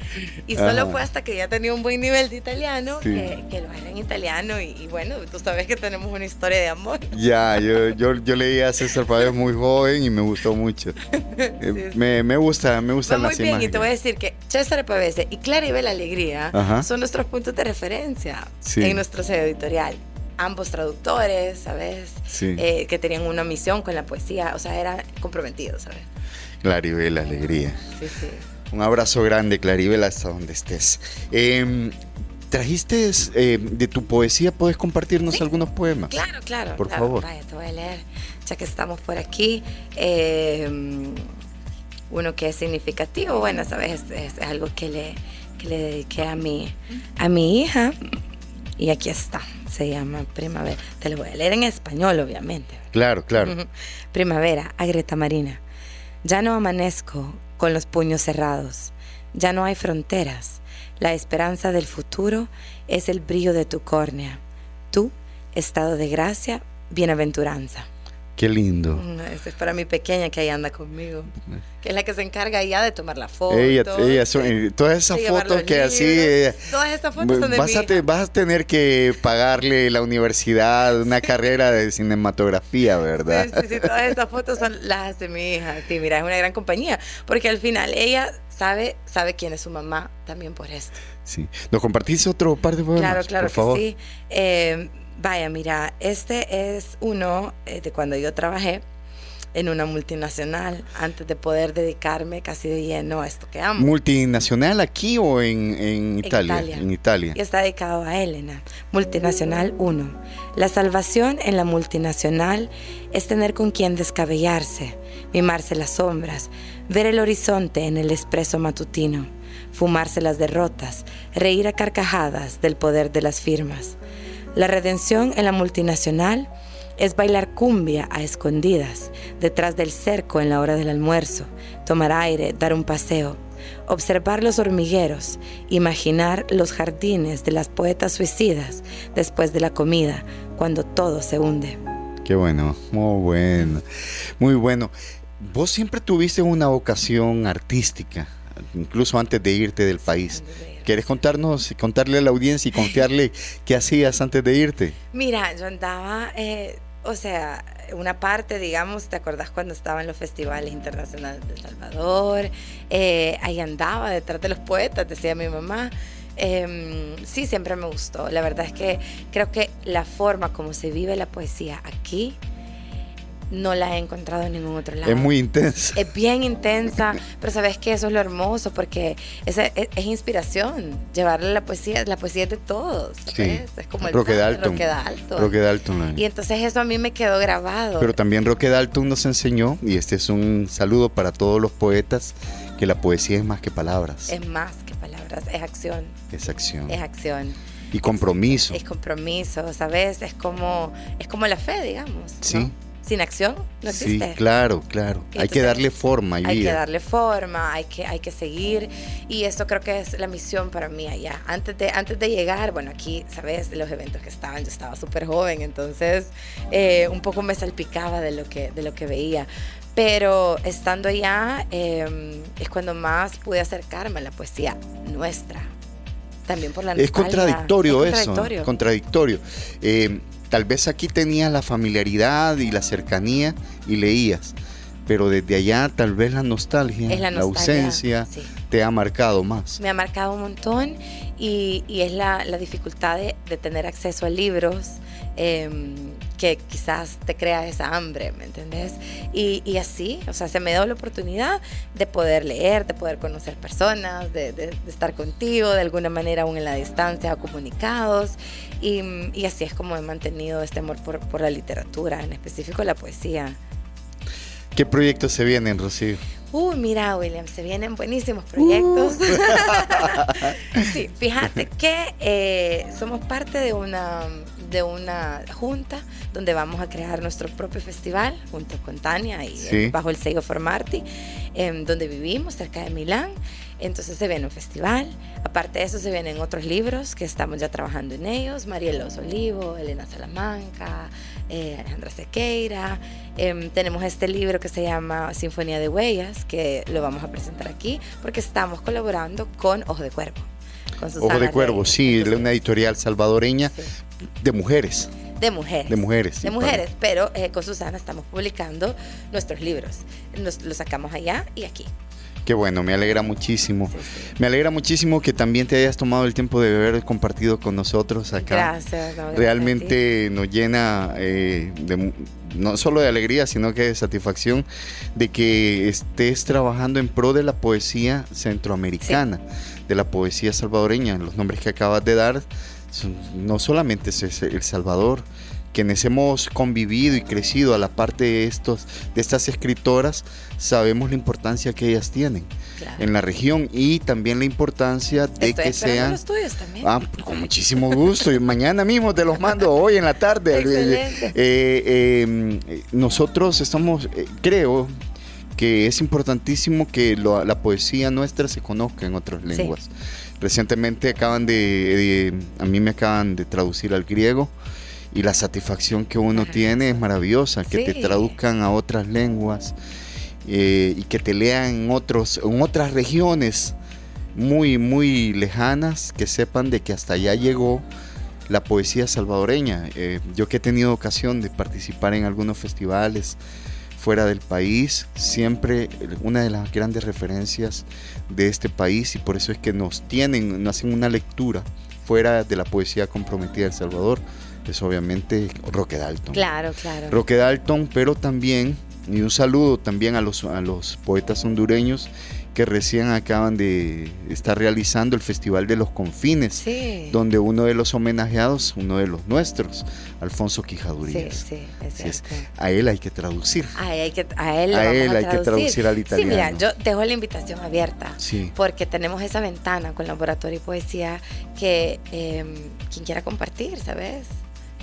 Y solo Ajá. fue hasta que ya tenía un buen nivel de italiano Sí. que, que lo era en italiano. Y, y bueno, tú sabes que tenemos una historia de amor. Ya, yo, yo, yo leí a César Pavés muy joven y me gustó mucho. (laughs) Eh, Me, me gusta, me Va gustan muy bien, y te voy a decir que César Pavese y Claribel Alegría Ajá. son nuestros puntos de referencia Sí. en nuestro sello editorial. Ambos traductores, ¿sabes? Sí. Eh, que tenían una misión con la poesía, o sea, eran comprometidos, ¿sabes? Claribel, alegría. Sí, sí. Un abrazo grande, Claribel, hasta donde estés. Eh, ¿Trajiste eh, de tu poesía? ¿Puedes compartirnos algunos poemas? Claro, claro. Por claro. favor. Vaya, te voy a leer, ya que estamos por aquí. eh, uno que es significativo, bueno, sabes, es, es algo que le, que le dediqué a mi, a mi hija. Y aquí está, se llama Primavera. Te lo voy a leer en español, obviamente. Claro, claro. Primavera, a Greta Marina. Ya no amanezco con los puños cerrados. Ya no hay fronteras. La esperanza del futuro es el brillo de tu córnea. Tú, estado de gracia, bienaventuranza. Qué lindo. Mm, Ese es para mi pequeña que ahí anda conmigo. Que es la que se encarga ya de tomar la foto. Ella, ella son- eh, todas esas fotos que así... libros. eh, Todas estas fotos son de vas, mi a te- hija. vas a tener que (laughs) pagarle la universidad, una carrera de cinematografía, ¿verdad? Sí, sí, sí, todas estas fotos son las de mi hija. Sí, mira, es una gran compañía. Porque al final ella sabe, sabe quién es su mamá también por esto. Sí. ¿Nos compartís otro par de poemas? Claro, claro por que favor? sí. Eh, vaya, mira, este es uno eh, de cuando yo trabajé en una multinacional antes de poder dedicarme casi de lleno a esto que amo. ¿Multinacional aquí o en, en Italia? Italia. En Italia. Y está dedicado a Elena. Multinacional 1. La salvación en la multinacional es tener con quien descabellarse, mimarse las sombras, ver el horizonte en el expreso matutino, fumarse las derrotas, reír a carcajadas del poder de las firmas. La redención en la multinacional es bailar cumbia a escondidas, detrás del cerco en la hora del almuerzo, tomar aire, dar un paseo, observar los hormigueros, imaginar los jardines de las poetas suicidas después de la comida, cuando todo se hunde. Qué bueno, muy bueno, muy bueno. Vos siempre tuviste una vocación artística, incluso antes de irte del país. ¿Quieres contarnos, contarle a la audiencia y confiarle qué hacías antes de irte? Mira, yo andaba, eh, o sea, una parte, digamos, ¿te acordás cuando estaba en los festivales internacionales de Salvador? Eh, ahí andaba detrás de los poetas, decía mi mamá. Em, sí, siempre me gustó. La verdad es que creo que la forma como se vive la poesía aquí no la he encontrado en ningún otro lado. Es muy intensa. Es bien intensa, pero sabes que eso es lo hermoso porque es, es, es inspiración. Llevarle la poesía, la poesía es de todos. Sí. Es como el Roque Dalton. Roque Dalton. Roque Dalton. Y entonces eso a mí me quedó grabado. Pero también Roque Dalton nos enseñó, y este es un saludo para todos los poetas, que la poesía es más que palabras. es más que palabras, es acción. Es acción. Es acción. Y compromiso. Es compromiso, ¿sabes? Es como, es como la fe, digamos. ¿no? Sí. Sin acción no Sí, existe. claro, claro. Y hay que darle forma y Hay que vida. darle forma, hay que, hay que seguir. Y esto creo que es la misión para mí allá. Antes de, antes de llegar, bueno, aquí, ¿sabes? De los eventos que estaban, yo estaba súper joven, entonces eh, un poco me salpicaba de lo que, de lo que veía. Pero estando allá eh, es cuando más pude acercarme a la poesía nuestra. También por la Es nostalgia. contradictorio Es eso. contradictorio. Contradictorio. Eh, tal vez aquí tenías la familiaridad y la cercanía y leías. Pero desde allá tal vez la nostalgia, la nostalgia, ausencia sí. te ha marcado más. me ha marcado un montón y, y es la, la dificultad de, de tener acceso a libros em, que quizás te crea esa hambre, ¿me entendés? Y, y así, o sea, se me dio la oportunidad de poder leer, de poder conocer personas, de, de- de estar contigo, de alguna manera aún en la distancia, comunicados. Y, y así es como he mantenido este amor por, por la literatura, en específico la poesía. ¿Qué proyectos se vienen, Rocío? Uy, mira, William, se vienen buenísimos proyectos. (laughs) sí, fíjate que eh, somos parte de una, de una junta donde vamos a crear nuestro propio festival junto con Tania y Sí. eh, bajo el sello Formarti, em, donde vivimos, cerca de Milán. Entonces se viene un festival. Aparte de eso, se vienen otros libros que estamos ya trabajando en ellos. Mariela Olivo, Elena Salamanca, eh, Alejandra Sequeira. Em, tenemos este libro que se llama Sinfonía de Huellas, que lo vamos a presentar aquí porque estamos colaborando con Ojo de Cuervo. Ojo de Cuervo, sí, una editorial salvadoreña de mujeres. De mujeres. De mujeres, sí, De mujeres, pero eh, con Susana estamos publicando nuestros libros. Nos, los sacamos allá y aquí. Qué bueno, me alegra muchísimo. Me alegra muchísimo que también te hayas tomado el tiempo de haber compartido con nosotros acá. Gracias. no, Realmente nos llena eh, de no solo de alegría, sino que de satisfacción de que estés trabajando en pro de la poesía centroamericana, de la poesía salvadoreña. Los nombres que acabas de dar no solamente es El Salvador, quienes hemos convivido y crecido a la parte de, estos, de estas escritoras, sabemos la importancia que ellas tienen Claro. en la región y también la importancia de Estoy que sean... los tuyos también. Ah, con muchísimo gusto. Y mañana mismo te los mando, hoy en la tarde. (laughs) Excelente. Eh, eh, nosotros estamos, eh, creo que es importantísimo que lo- la poesía nuestra se conozca en otras lenguas. Recientemente acaban de, de- a mí me acaban de traducir al griego y la satisfacción que uno tiene es maravillosa, que te traduzcan a otras lenguas eh, y que te lean en, otros, en otras regiones muy, muy lejanas, que sepan de que hasta allá llegó la poesía salvadoreña. Eh, yo que he tenido ocasión de participar en algunos festivales fuera del país, siempre una de las grandes referencias de este país y por eso es que nos tienen, nos hacen una lectura fuera de la poesía comprometida de El Salvador, es obviamente Roque Dalton. Claro, claro. Roque Dalton, pero también, y un saludo también a los, a los poetas hondureños que recién acaban de estar realizando el Festival de los Confines, Sí. donde uno de los homenajeados, uno de los nuestros, Alfonso Sí, Quijadurías. sí, es Así es. A él hay que traducir. A, hay que, a él, A él a hay que traducir al Sí, mira, italiano. yo dejo la invitación abierta. Sí. Porque tenemos esa ventana con Laboratorio y Poesía que eh, quien quiera compartir, ¿sabes?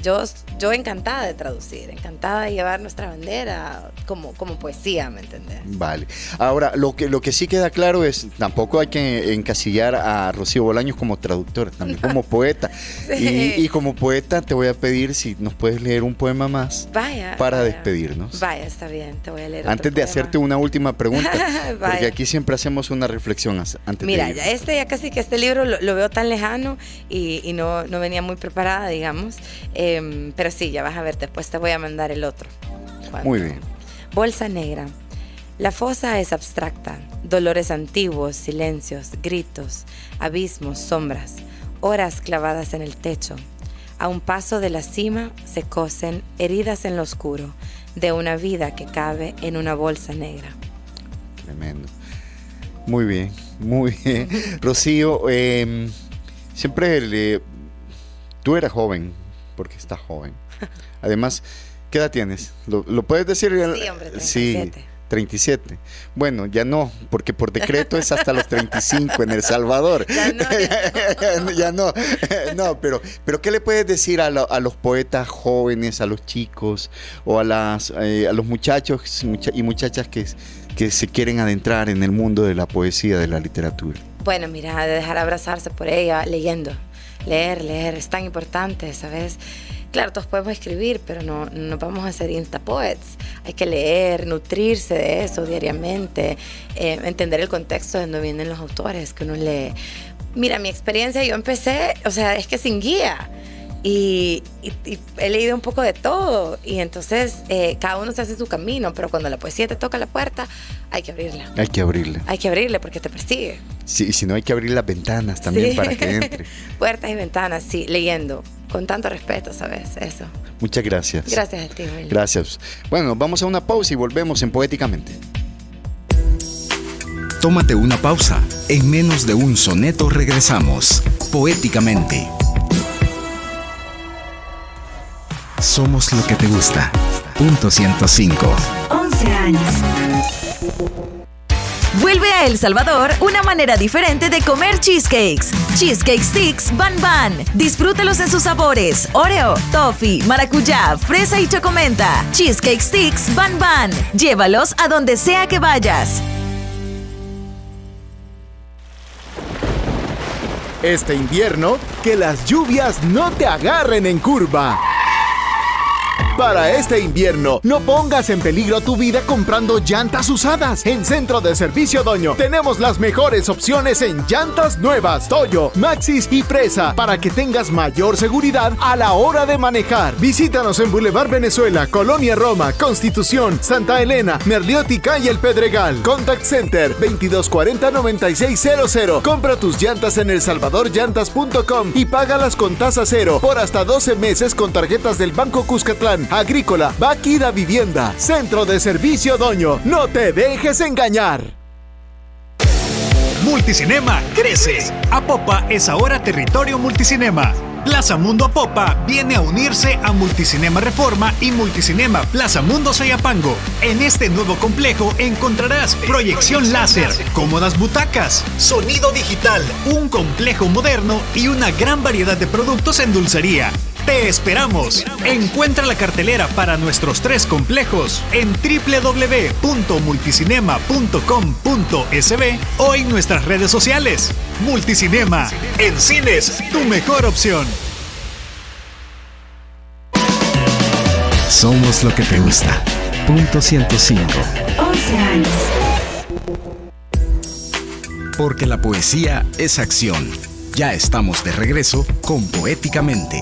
Yo, yo encantada de traducir, encantada de llevar nuestra bandera como, como poesía, ¿me entendés? Vale. Ahora, lo que, lo que sí queda claro es, tampoco hay que encasillar a Rocío Bolaños como traductora, también (laughs) como poeta. Sí. Y, y como poeta te voy a pedir si nos puedes leer un poema más Vaya. para vaya. despedirnos. Vaya, está bien, te voy a leer. otro Antes de poema. hacerte una última pregunta, (laughs) porque aquí siempre hacemos una reflexión antes Mira, de ya este ya casi que este libro lo, lo veo tan lejano y, y no, no venía muy preparada, digamos. Em, pero sí, ya vas a ver, después te voy a mandar el otro. Cuando- Muy bien. Bolsa negra. La fosa es abstracta, dolores antiguos, silencios, gritos, abismos, sombras, horas clavadas en el techo. A un paso de la cima se cosen heridas en lo oscuro de una vida que cabe en una bolsa negra. Tremendo. Muy bien, muy bien. Rocío, em, siempre le, tú eras joven, porque estás joven. (laughs) Además, ¿qué edad tienes? ¿Lo, puedes decir? Sí, hombre, 37. Sí, 37. Bueno, ya no, porque por decreto es hasta los 35 en El Salvador. Ya no, (laughs) ya no. no. pero, pero ¿qué le puedes decir a, los poetas jóvenes, a los chicos o a, las, eh, a los muchachos y muchachas que, que se quieren adentrar en el mundo de la poesía, de la literatura? Bueno, mira, de dejar abrazarse por ella leyendo. Leer, leer, es tan importante, ¿sabes? Claro, todos podemos escribir, pero no, no vamos a ser instapoets. Hay que leer, nutrirse de eso diariamente, eh, entender el contexto de donde vienen los autores que uno lee. Mira, mi experiencia, yo empecé, o sea, es que sin guía. Y, he leído un poco de todo y entonces eh, cada uno se hace su camino, pero cuando la poesía te toca la puerta, hay que abrirla. Hay que abrirla. Hay que abrirla porque te persigue. Sí, y si no hay que abrir las ventanas también para que entre. (laughs) Puertas y ventanas, sí, leyendo con tanto respeto, ¿sabes? Eso. Muchas gracias. Gracias a ti, Gracias. Bueno, vamos a una pausa y volvemos en Poéticamente. Tómate una pausa. En menos de un soneto regresamos. Poéticamente. Somos lo que te gusta. Punto 105. 11 años. Vuelve a El Salvador una manera diferente de comer cheesecakes. Cheesecake Sticks Ban Ban. Disfrútelos en sus sabores: Oreo, toffee, maracuyá, fresa y chocomenta. Cheesecake Sticks Ban Ban. Llévalos a donde sea que vayas. Este invierno, que las lluvias no te agarren en curva. Para este invierno, no pongas en peligro tu vida comprando llantas usadas. En Centro de Servicio Doño tenemos las mejores opciones en llantas nuevas, Toyo, Maxis y Presa para que tengas mayor seguridad a la hora de manejar. Visítanos en Boulevard Venezuela, Colonia Roma, Constitución, Santa Elena, Merliótica y El Pedregal. Contact Center 2240-9600. Compra tus llantas en elsalvadorllantas.com y págalas con tasa cero por hasta 12 meses con tarjetas del Banco Cuscatlán Agrícola, Vaquida Vivienda, Centro de Servicio Doño. No te dejes engañar. Multicinema crece. Apopa es ahora territorio multicinema. Plaza Mundo Apopa viene a unirse a Multicinema Reforma y Multicinema Plaza Mundo Sayapango. En este nuevo complejo encontrarás proyección láser, cómodas butacas, sonido digital, un complejo moderno y una gran variedad de productos en dulcería. Te esperamos. Encuentra la cartelera para nuestros tres complejos en www.multicinema.com.sb o en nuestras redes sociales. Multicinema, en cines, tu mejor opción. Somos lo que te gusta. Punto 105. 11 años. Porque la poesía es acción. Ya estamos de regreso con Poéticamente.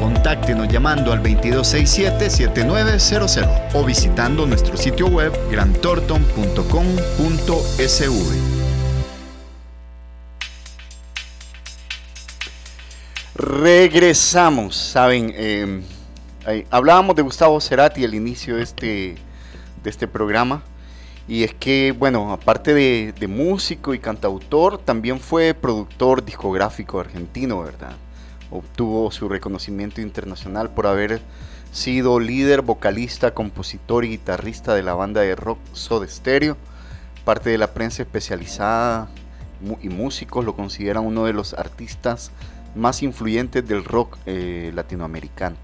Contáctenos llamando al 2267-7900 o visitando nuestro sitio web grantorton.com.sv. Regresamos, saben, eh, hablábamos de Gustavo Cerati al inicio de este, de este programa. Y es que, bueno, aparte de, de, músico y cantautor, también fue productor discográfico argentino, ¿verdad? Obtuvo su reconocimiento internacional por haber sido líder, vocalista, compositor y guitarrista de la banda de rock Soda Stereo. Parte de la prensa especializada y músicos lo consideran uno de los artistas más influyentes del rock eh, latinoamericano.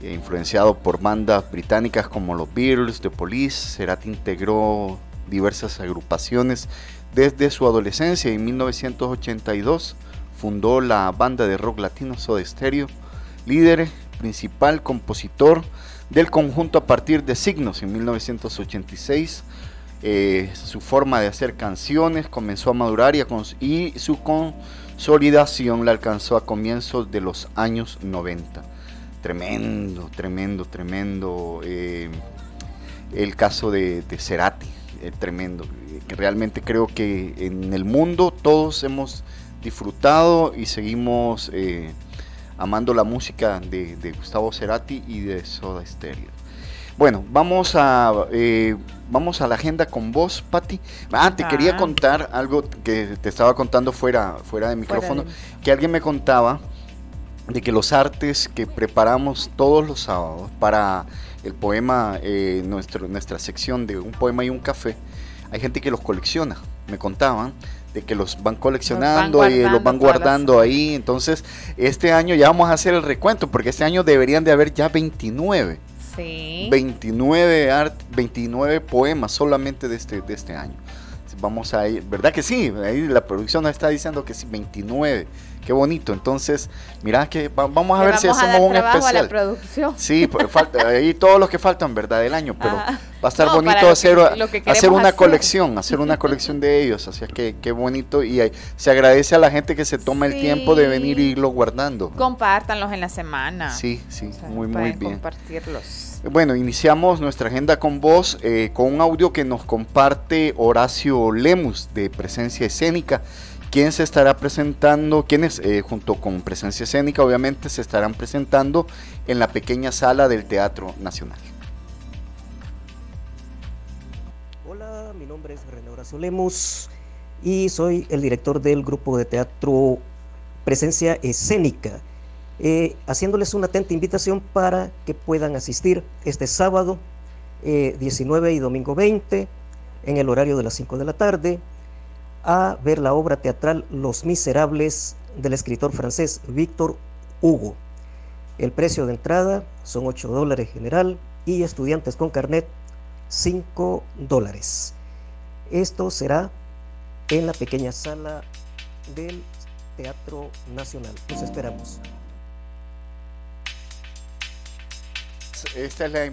eh, influenciado por bandas británicas como los Beatles, The Police. Cerati integró diversas agrupaciones desde su adolescencia. En 1982 fundó la banda de rock latino Soda Stereo, líder principal compositor del conjunto a partir de Signos en 1986. Eh, su forma de hacer canciones comenzó a madurar y, su consolidación la alcanzó a comienzos de los años 90. Tremendo, tremendo, tremendo. Eh, el caso de, de Cerati, eh, tremendo. Realmente creo que en el mundo todos hemos disfrutado y seguimos amando la música de, Gustavo Cerati y de Soda Stereo. Bueno, vamos a, eh, vamos a la agenda con vos, Patti. Ah, te quería contar algo que te estaba contando fuera, fuera de micrófono, que alguien me contaba de que los artes que preparamos todos los sábados para el poema, eh, nuestro, nuestra sección de un poema y un café, hay gente que los colecciona, me contaban de que los van coleccionando y los van guardando ahí. Entonces, este año ya vamos a hacer el recuento, porque este año deberían de haber ya 29. Sí. 29, art, 29 poemas solamente de este, de este año. Vamos a ir, ¿verdad que sí? Ahí la producción nos está diciendo que sí, 29. Qué bonito. Entonces, mira que vamos a ver si hacemos un especial. A la producción. Sí, pues, falta, ahí todos los que faltan, ¿verdad? Del año, pero va a estar bonito hacer, hacer una colección, hacer una colección de ellos. Así que qué bonito. Y se agradece a la gente que se toma el tiempo de venir y irlo guardando. Compártanlos en la semana. Sí, sí, muy, muy bien. Compartirlos. Bueno, iniciamos nuestra agenda con vos eh, con un audio que nos comparte Horacio Lemus de Presencia Escénica ¿Quién se estará presentando? ¿Quiénes, eh, junto con presencia escénica, obviamente, se estarán presentando en la pequeña sala del Teatro Nacional? Hola, mi nombre es René Horacio Lemos y soy el director del grupo de teatro Presencia Escénica. Eh, haciéndoles una atenta invitación para que puedan asistir este sábado 19 eh, y domingo 20 en el horario de las 5 de la tarde a ver la obra teatral Los Miserables del escritor francés Víctor Hugo. El precio de entrada son 8 dólares general y estudiantes con carnet 5 dólares. Esto será en la pequeña sala del Teatro Nacional. Los esperamos. Esta es la,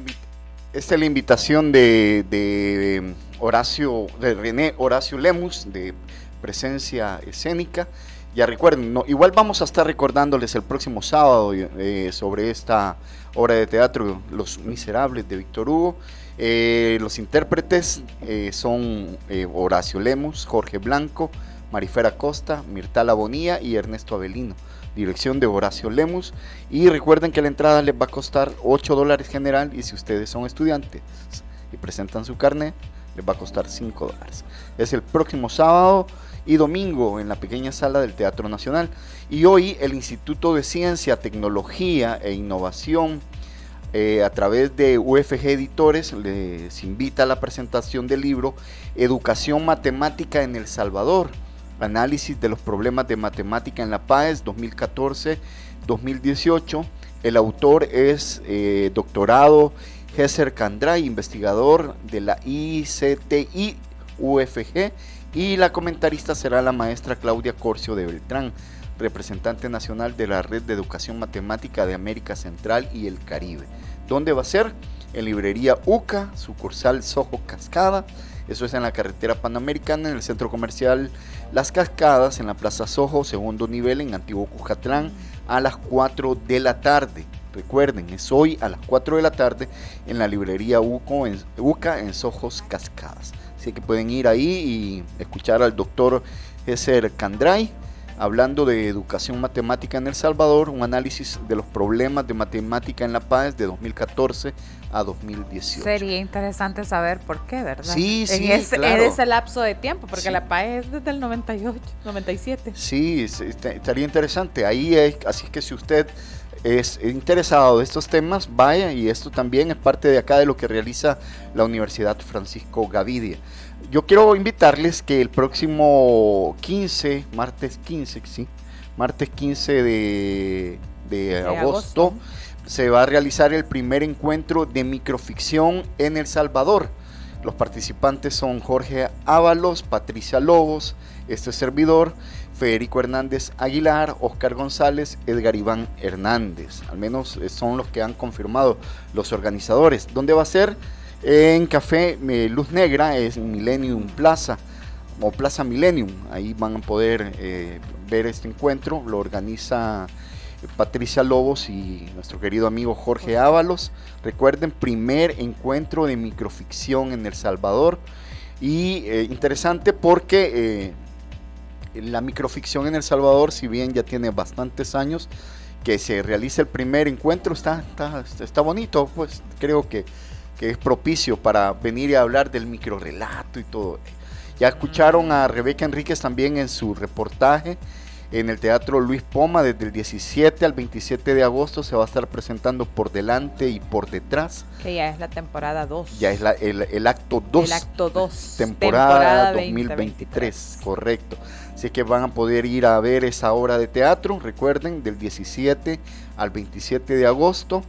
esta es la invitación de, de Horacio, de René Horacio Lemus, de Presencia Escénica. Ya recuerden, igual vamos a estar recordándoles el próximo sábado eh, sobre esta obra de teatro, Los Miserables de Víctor Hugo. Eh, los intérpretes eh, son Horacio Lemus, Jorge Blanco, Marifera Costa, Mirtala Bonía y Ernesto Avelino. Dirección de Horacio Lemus. Y recuerden que la entrada les va a costar 8 dólares general y si ustedes son estudiantes y presentan su carnet, les va a costar 5 dólares. Es el próximo sábado y domingo en la pequeña sala del Teatro Nacional. Y hoy el Instituto de Ciencia, Tecnología e Innovación, eh, a través de UFG Editores, les invita a la presentación del libro Educación Matemática en El Salvador, análisis de los problemas de matemática en la PAES 2014-2018. El autor es eh, doctorado Gesser Candray, investigador de la ICTI UFG, y la comentarista será la maestra Claudia Corcio de Beltrán, representante nacional de la Red de Educación Matemática de América Central y el Caribe. ¿Dónde va a ser? En librería UCA, sucursal Sojo Cascada. Eso es en la carretera panamericana, en el centro comercial Las Cascadas, en la Plaza Sojo, segundo nivel, en Antiguo Cujatlán, a las 4 de la tarde. Recuerden, es hoy a las 4 de la tarde en la librería UCO en, UCA en Sojos Cascadas. Así que pueden ir ahí y escuchar al doctor Gesser Candray hablando de educación matemática en El Salvador, un análisis de los problemas de matemática en La Paz de 2014 a 2018. Sería interesante saber por qué, ¿verdad? Sí, sí, en ese, en ese lapso de tiempo, porque La Paz es desde el 98, 97. Sí, estaría interesante. Ahí, así que si usted es interesado de estos temas, vaya, y esto también es parte de acá de lo que realiza la Universidad Francisco Gavidia. Yo quiero invitarles que el próximo 15, martes 15, sí, martes 15 de, agosto, se va a realizar el primer encuentro de microficción en El Salvador. Los participantes son Jorge Ábalos, Patricia Lobos, este servidor, Federico Hernández Aguilar, Oscar González, Edgar Iván Hernández. Al menos eh, son los que han confirmado los organizadores. ¿Dónde va a ser? En Café eh, Luz Negra, es Millennium Plaza o Plaza Millennium. Ahí van a poder eh, ver este encuentro. Lo organiza Patricia Lobos y nuestro querido amigo Jorge Ábalos. Recuerden, primer encuentro de microficción en El Salvador. Y interesante porque la microficción en El Salvador, si bien ya tiene bastantes años que se realice el primer encuentro, está, está, bonito, pues creo que, es propicio para venir y hablar del microrelato y todo. Ya escucharon a Rebeca Enríquez también en su reportaje en el Teatro Luis Poma desde el 17 al 27 de agosto se va a estar presentando por delante y por detrás. Que ya es la temporada 2. Ya es el, acto 2. El acto 2. Temporada, 2023, correcto. Así que van a poder ir a ver esa obra de teatro, recuerden, del 17 al 27 de agosto,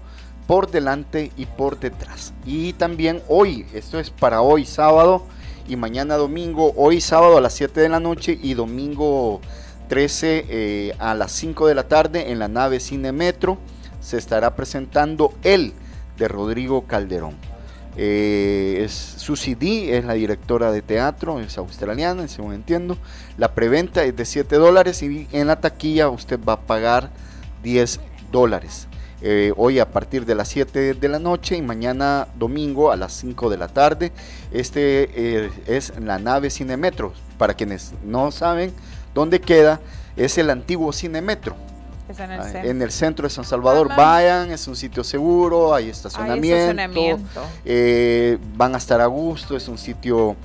por delante y por detrás. Y también hoy, esto es para hoy sábado y mañana domingo, hoy sábado a las 7 de la noche y domingo 13 eh, a las 5 de la tarde en la nave Cine Metro se estará presentando El de Rodrigo Calderón. Eh, es Susie D, es la directora de teatro, es australiana, según entiendo. La preventa es de 7 dólares y en la taquilla usted va a pagar 10 dólares. Eh, hoy a partir de las 7 de la noche y mañana domingo a las 5 de la tarde. Este eh, es la nave Cinemetro. Para quienes no saben dónde queda, es el antiguo Cinemetro en, el centro de San Salvador. Vayan, es un sitio seguro, hay estacionamiento, eh, van a estar a gusto, es un sitio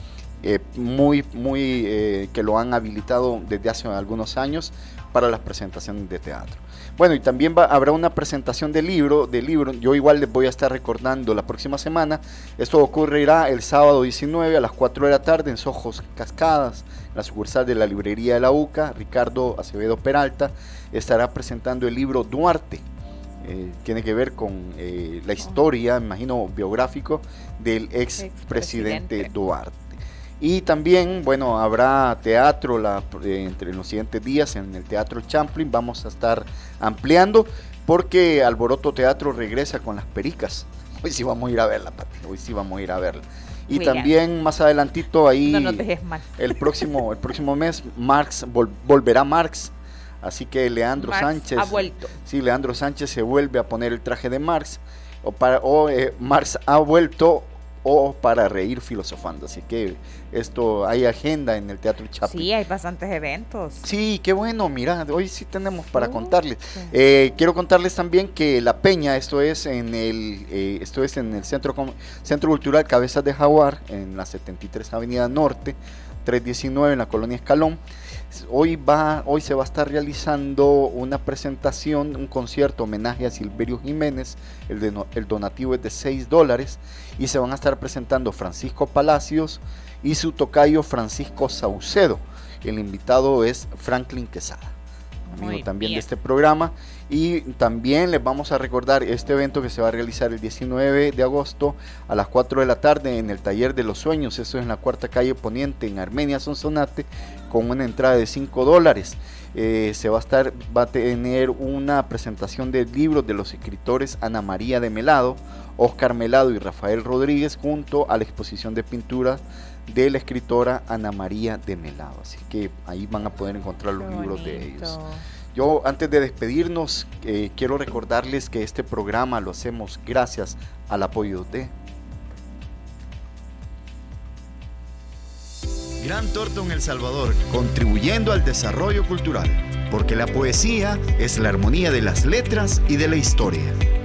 eh, muy, muy eh, que lo han habilitado desde hace algunos años para las presentaciones de teatro. Bueno, y también habrá una presentación de libro, de libro. Yo igual les voy a estar recordando la próxima semana. Esto ocurrirá el sábado 19 a las 4 de la tarde en Sojos Cascadas, la sucursal de la librería de la UCA. Ricardo Acevedo Peralta estará presentando el libro Duarte. Eh, tiene que ver con eh, la historia, imagino, biográfico del ex presidente Duarte. Y también, bueno, habrá teatro la, eh, entre los siguientes días en el Teatro Champlin. Vamos a estar ampliando porque Alboroto Teatro regresa con las pericas. Hoy sí vamos a ir a verla, Pati. Hoy sí vamos a ir a verla. Y también más adelantito ahí, el próximo el próximo mes, Marx volverá Marx. Así que Leandro Sánchez. Ha vuelto. Sí, Leandro Sánchez se vuelve a poner el traje de Marx. O, para, o eh, Marx ha vuelto o para reír filosofando. Así que esto hay agenda en el Teatro Chaplin. Sí, hay bastantes eventos. Sí, qué bueno, mira, hoy sí tenemos para uh, contarles. Eh, quiero contarles también que La Peña, esto es en el, eh, esto es en el Centro, Centro Cultural Cabezas de Jaguar, en la 73 Avenida Norte, 319 en la colonia Escalón. Hoy, va, hoy se va a estar realizando una presentación, un concierto homenaje a Silverio Jiménez, el, el donativo es de 6 dólares y se van a estar presentando Francisco Palacios y su tocayo Francisco Saucedo. El invitado es Franklin Quesada, amigo también de este programa. Y también les vamos a recordar este evento que se va a realizar el 19 de agosto a las 4 de la tarde en el Taller de los Sueños. Eso es en la cuarta calle Poniente en Armenia Sonsonate con una entrada de 5 dólares. Eh, se va a estar, va a tener una presentación de libros de los escritores Ana María de Melado, Oscar Melado y Rafael Rodríguez junto a la exposición de pinturas de la escritora Ana María de Melado. Así que ahí van a poder encontrar los libros de ellos. Yo antes de despedirnos eh, quiero recordarles que este programa lo hacemos gracias al apoyo de Gran Torto El Salvador, contribuyendo al desarrollo cultural, porque la poesía es la armonía de las letras y de la historia.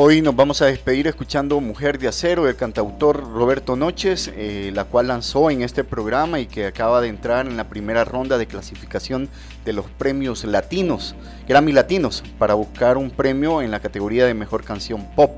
Hoy nos vamos a despedir escuchando Mujer de Acero del cantautor Roberto Noches, eh, la cual lanzó en este programa y que acaba de entrar en la primera ronda de clasificación de los premios latinos, Grammy Latinos, para buscar un premio en la categoría de Mejor Canción Pop.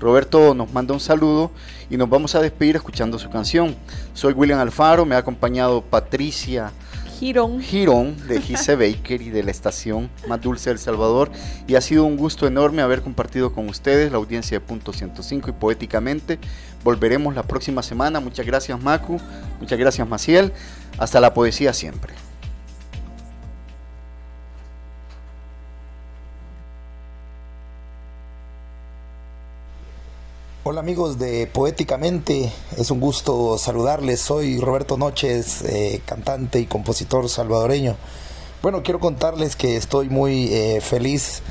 Roberto nos manda un saludo y nos vamos a despedir escuchando su canción. Soy William Alfaro, me ha acompañado Patricia Girón. Girón de (laughs) Gise Baker y de la estación más dulce del Salvador. Y ha sido un gusto enorme haber compartido con ustedes la audiencia de Punto 105 y Poéticamente. Volveremos la próxima semana. Muchas gracias Macu, muchas gracias Maciel. Hasta la poesía siempre. Hola amigos de Poéticamente, es un gusto saludarles. Soy Roberto Noches, eh, cantante y compositor salvadoreño. Bueno, quiero contarles que estoy muy eh, feliz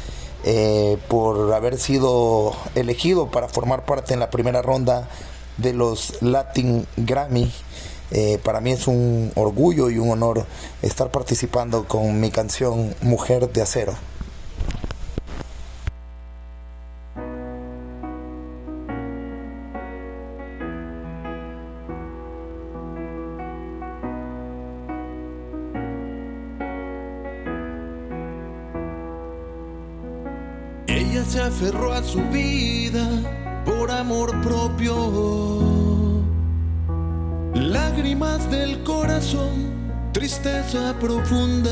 eh, por haber sido elegido para formar parte en la primera ronda de los Latin Grammy. para mí es un orgullo y un honor estar participando con mi canción Mujer de Acero. Aferró a su vida por amor propio. Lágrimas del corazón, tristeza profunda.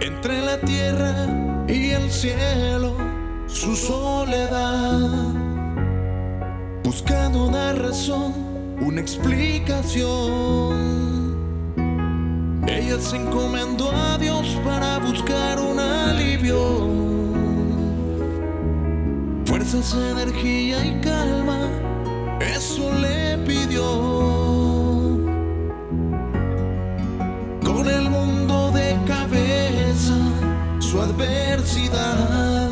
Entre la tierra y el cielo, su soledad. Buscando una razón, una explicación ella se encomendó a Dios para buscar un alivio. Fuerzas, energía y calma, eso le pidió. Con el mundo de cabeza, su adversidad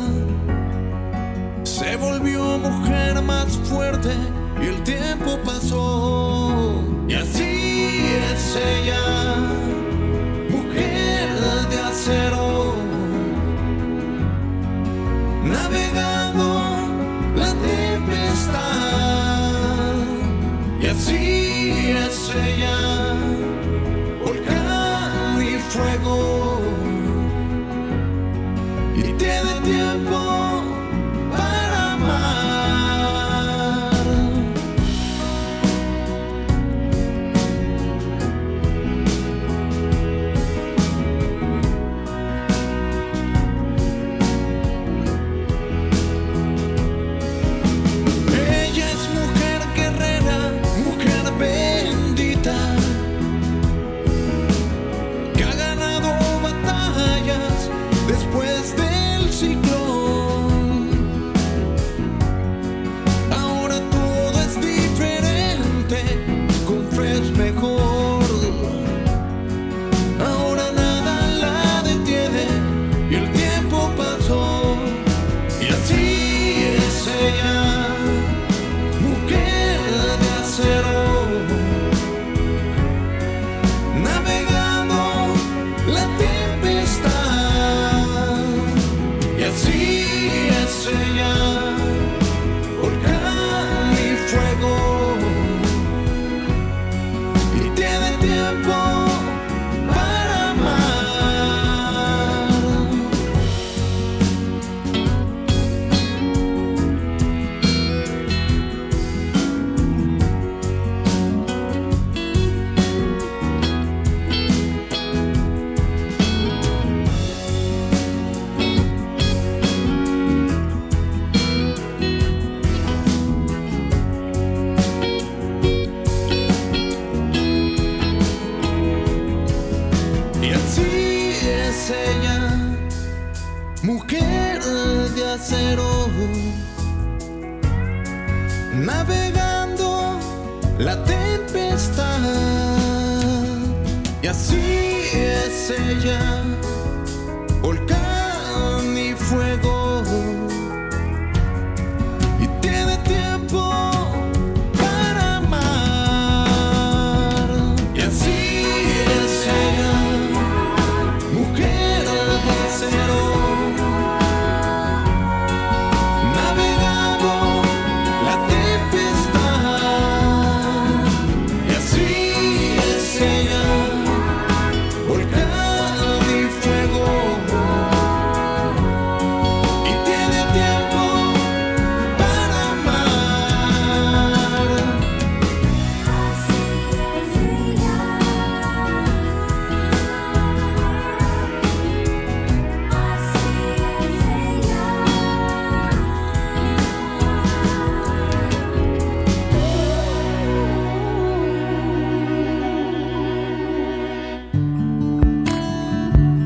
se volvió mujer más fuerte y el tiempo pasó. Y así es ella navegando la tempestad y así es ella,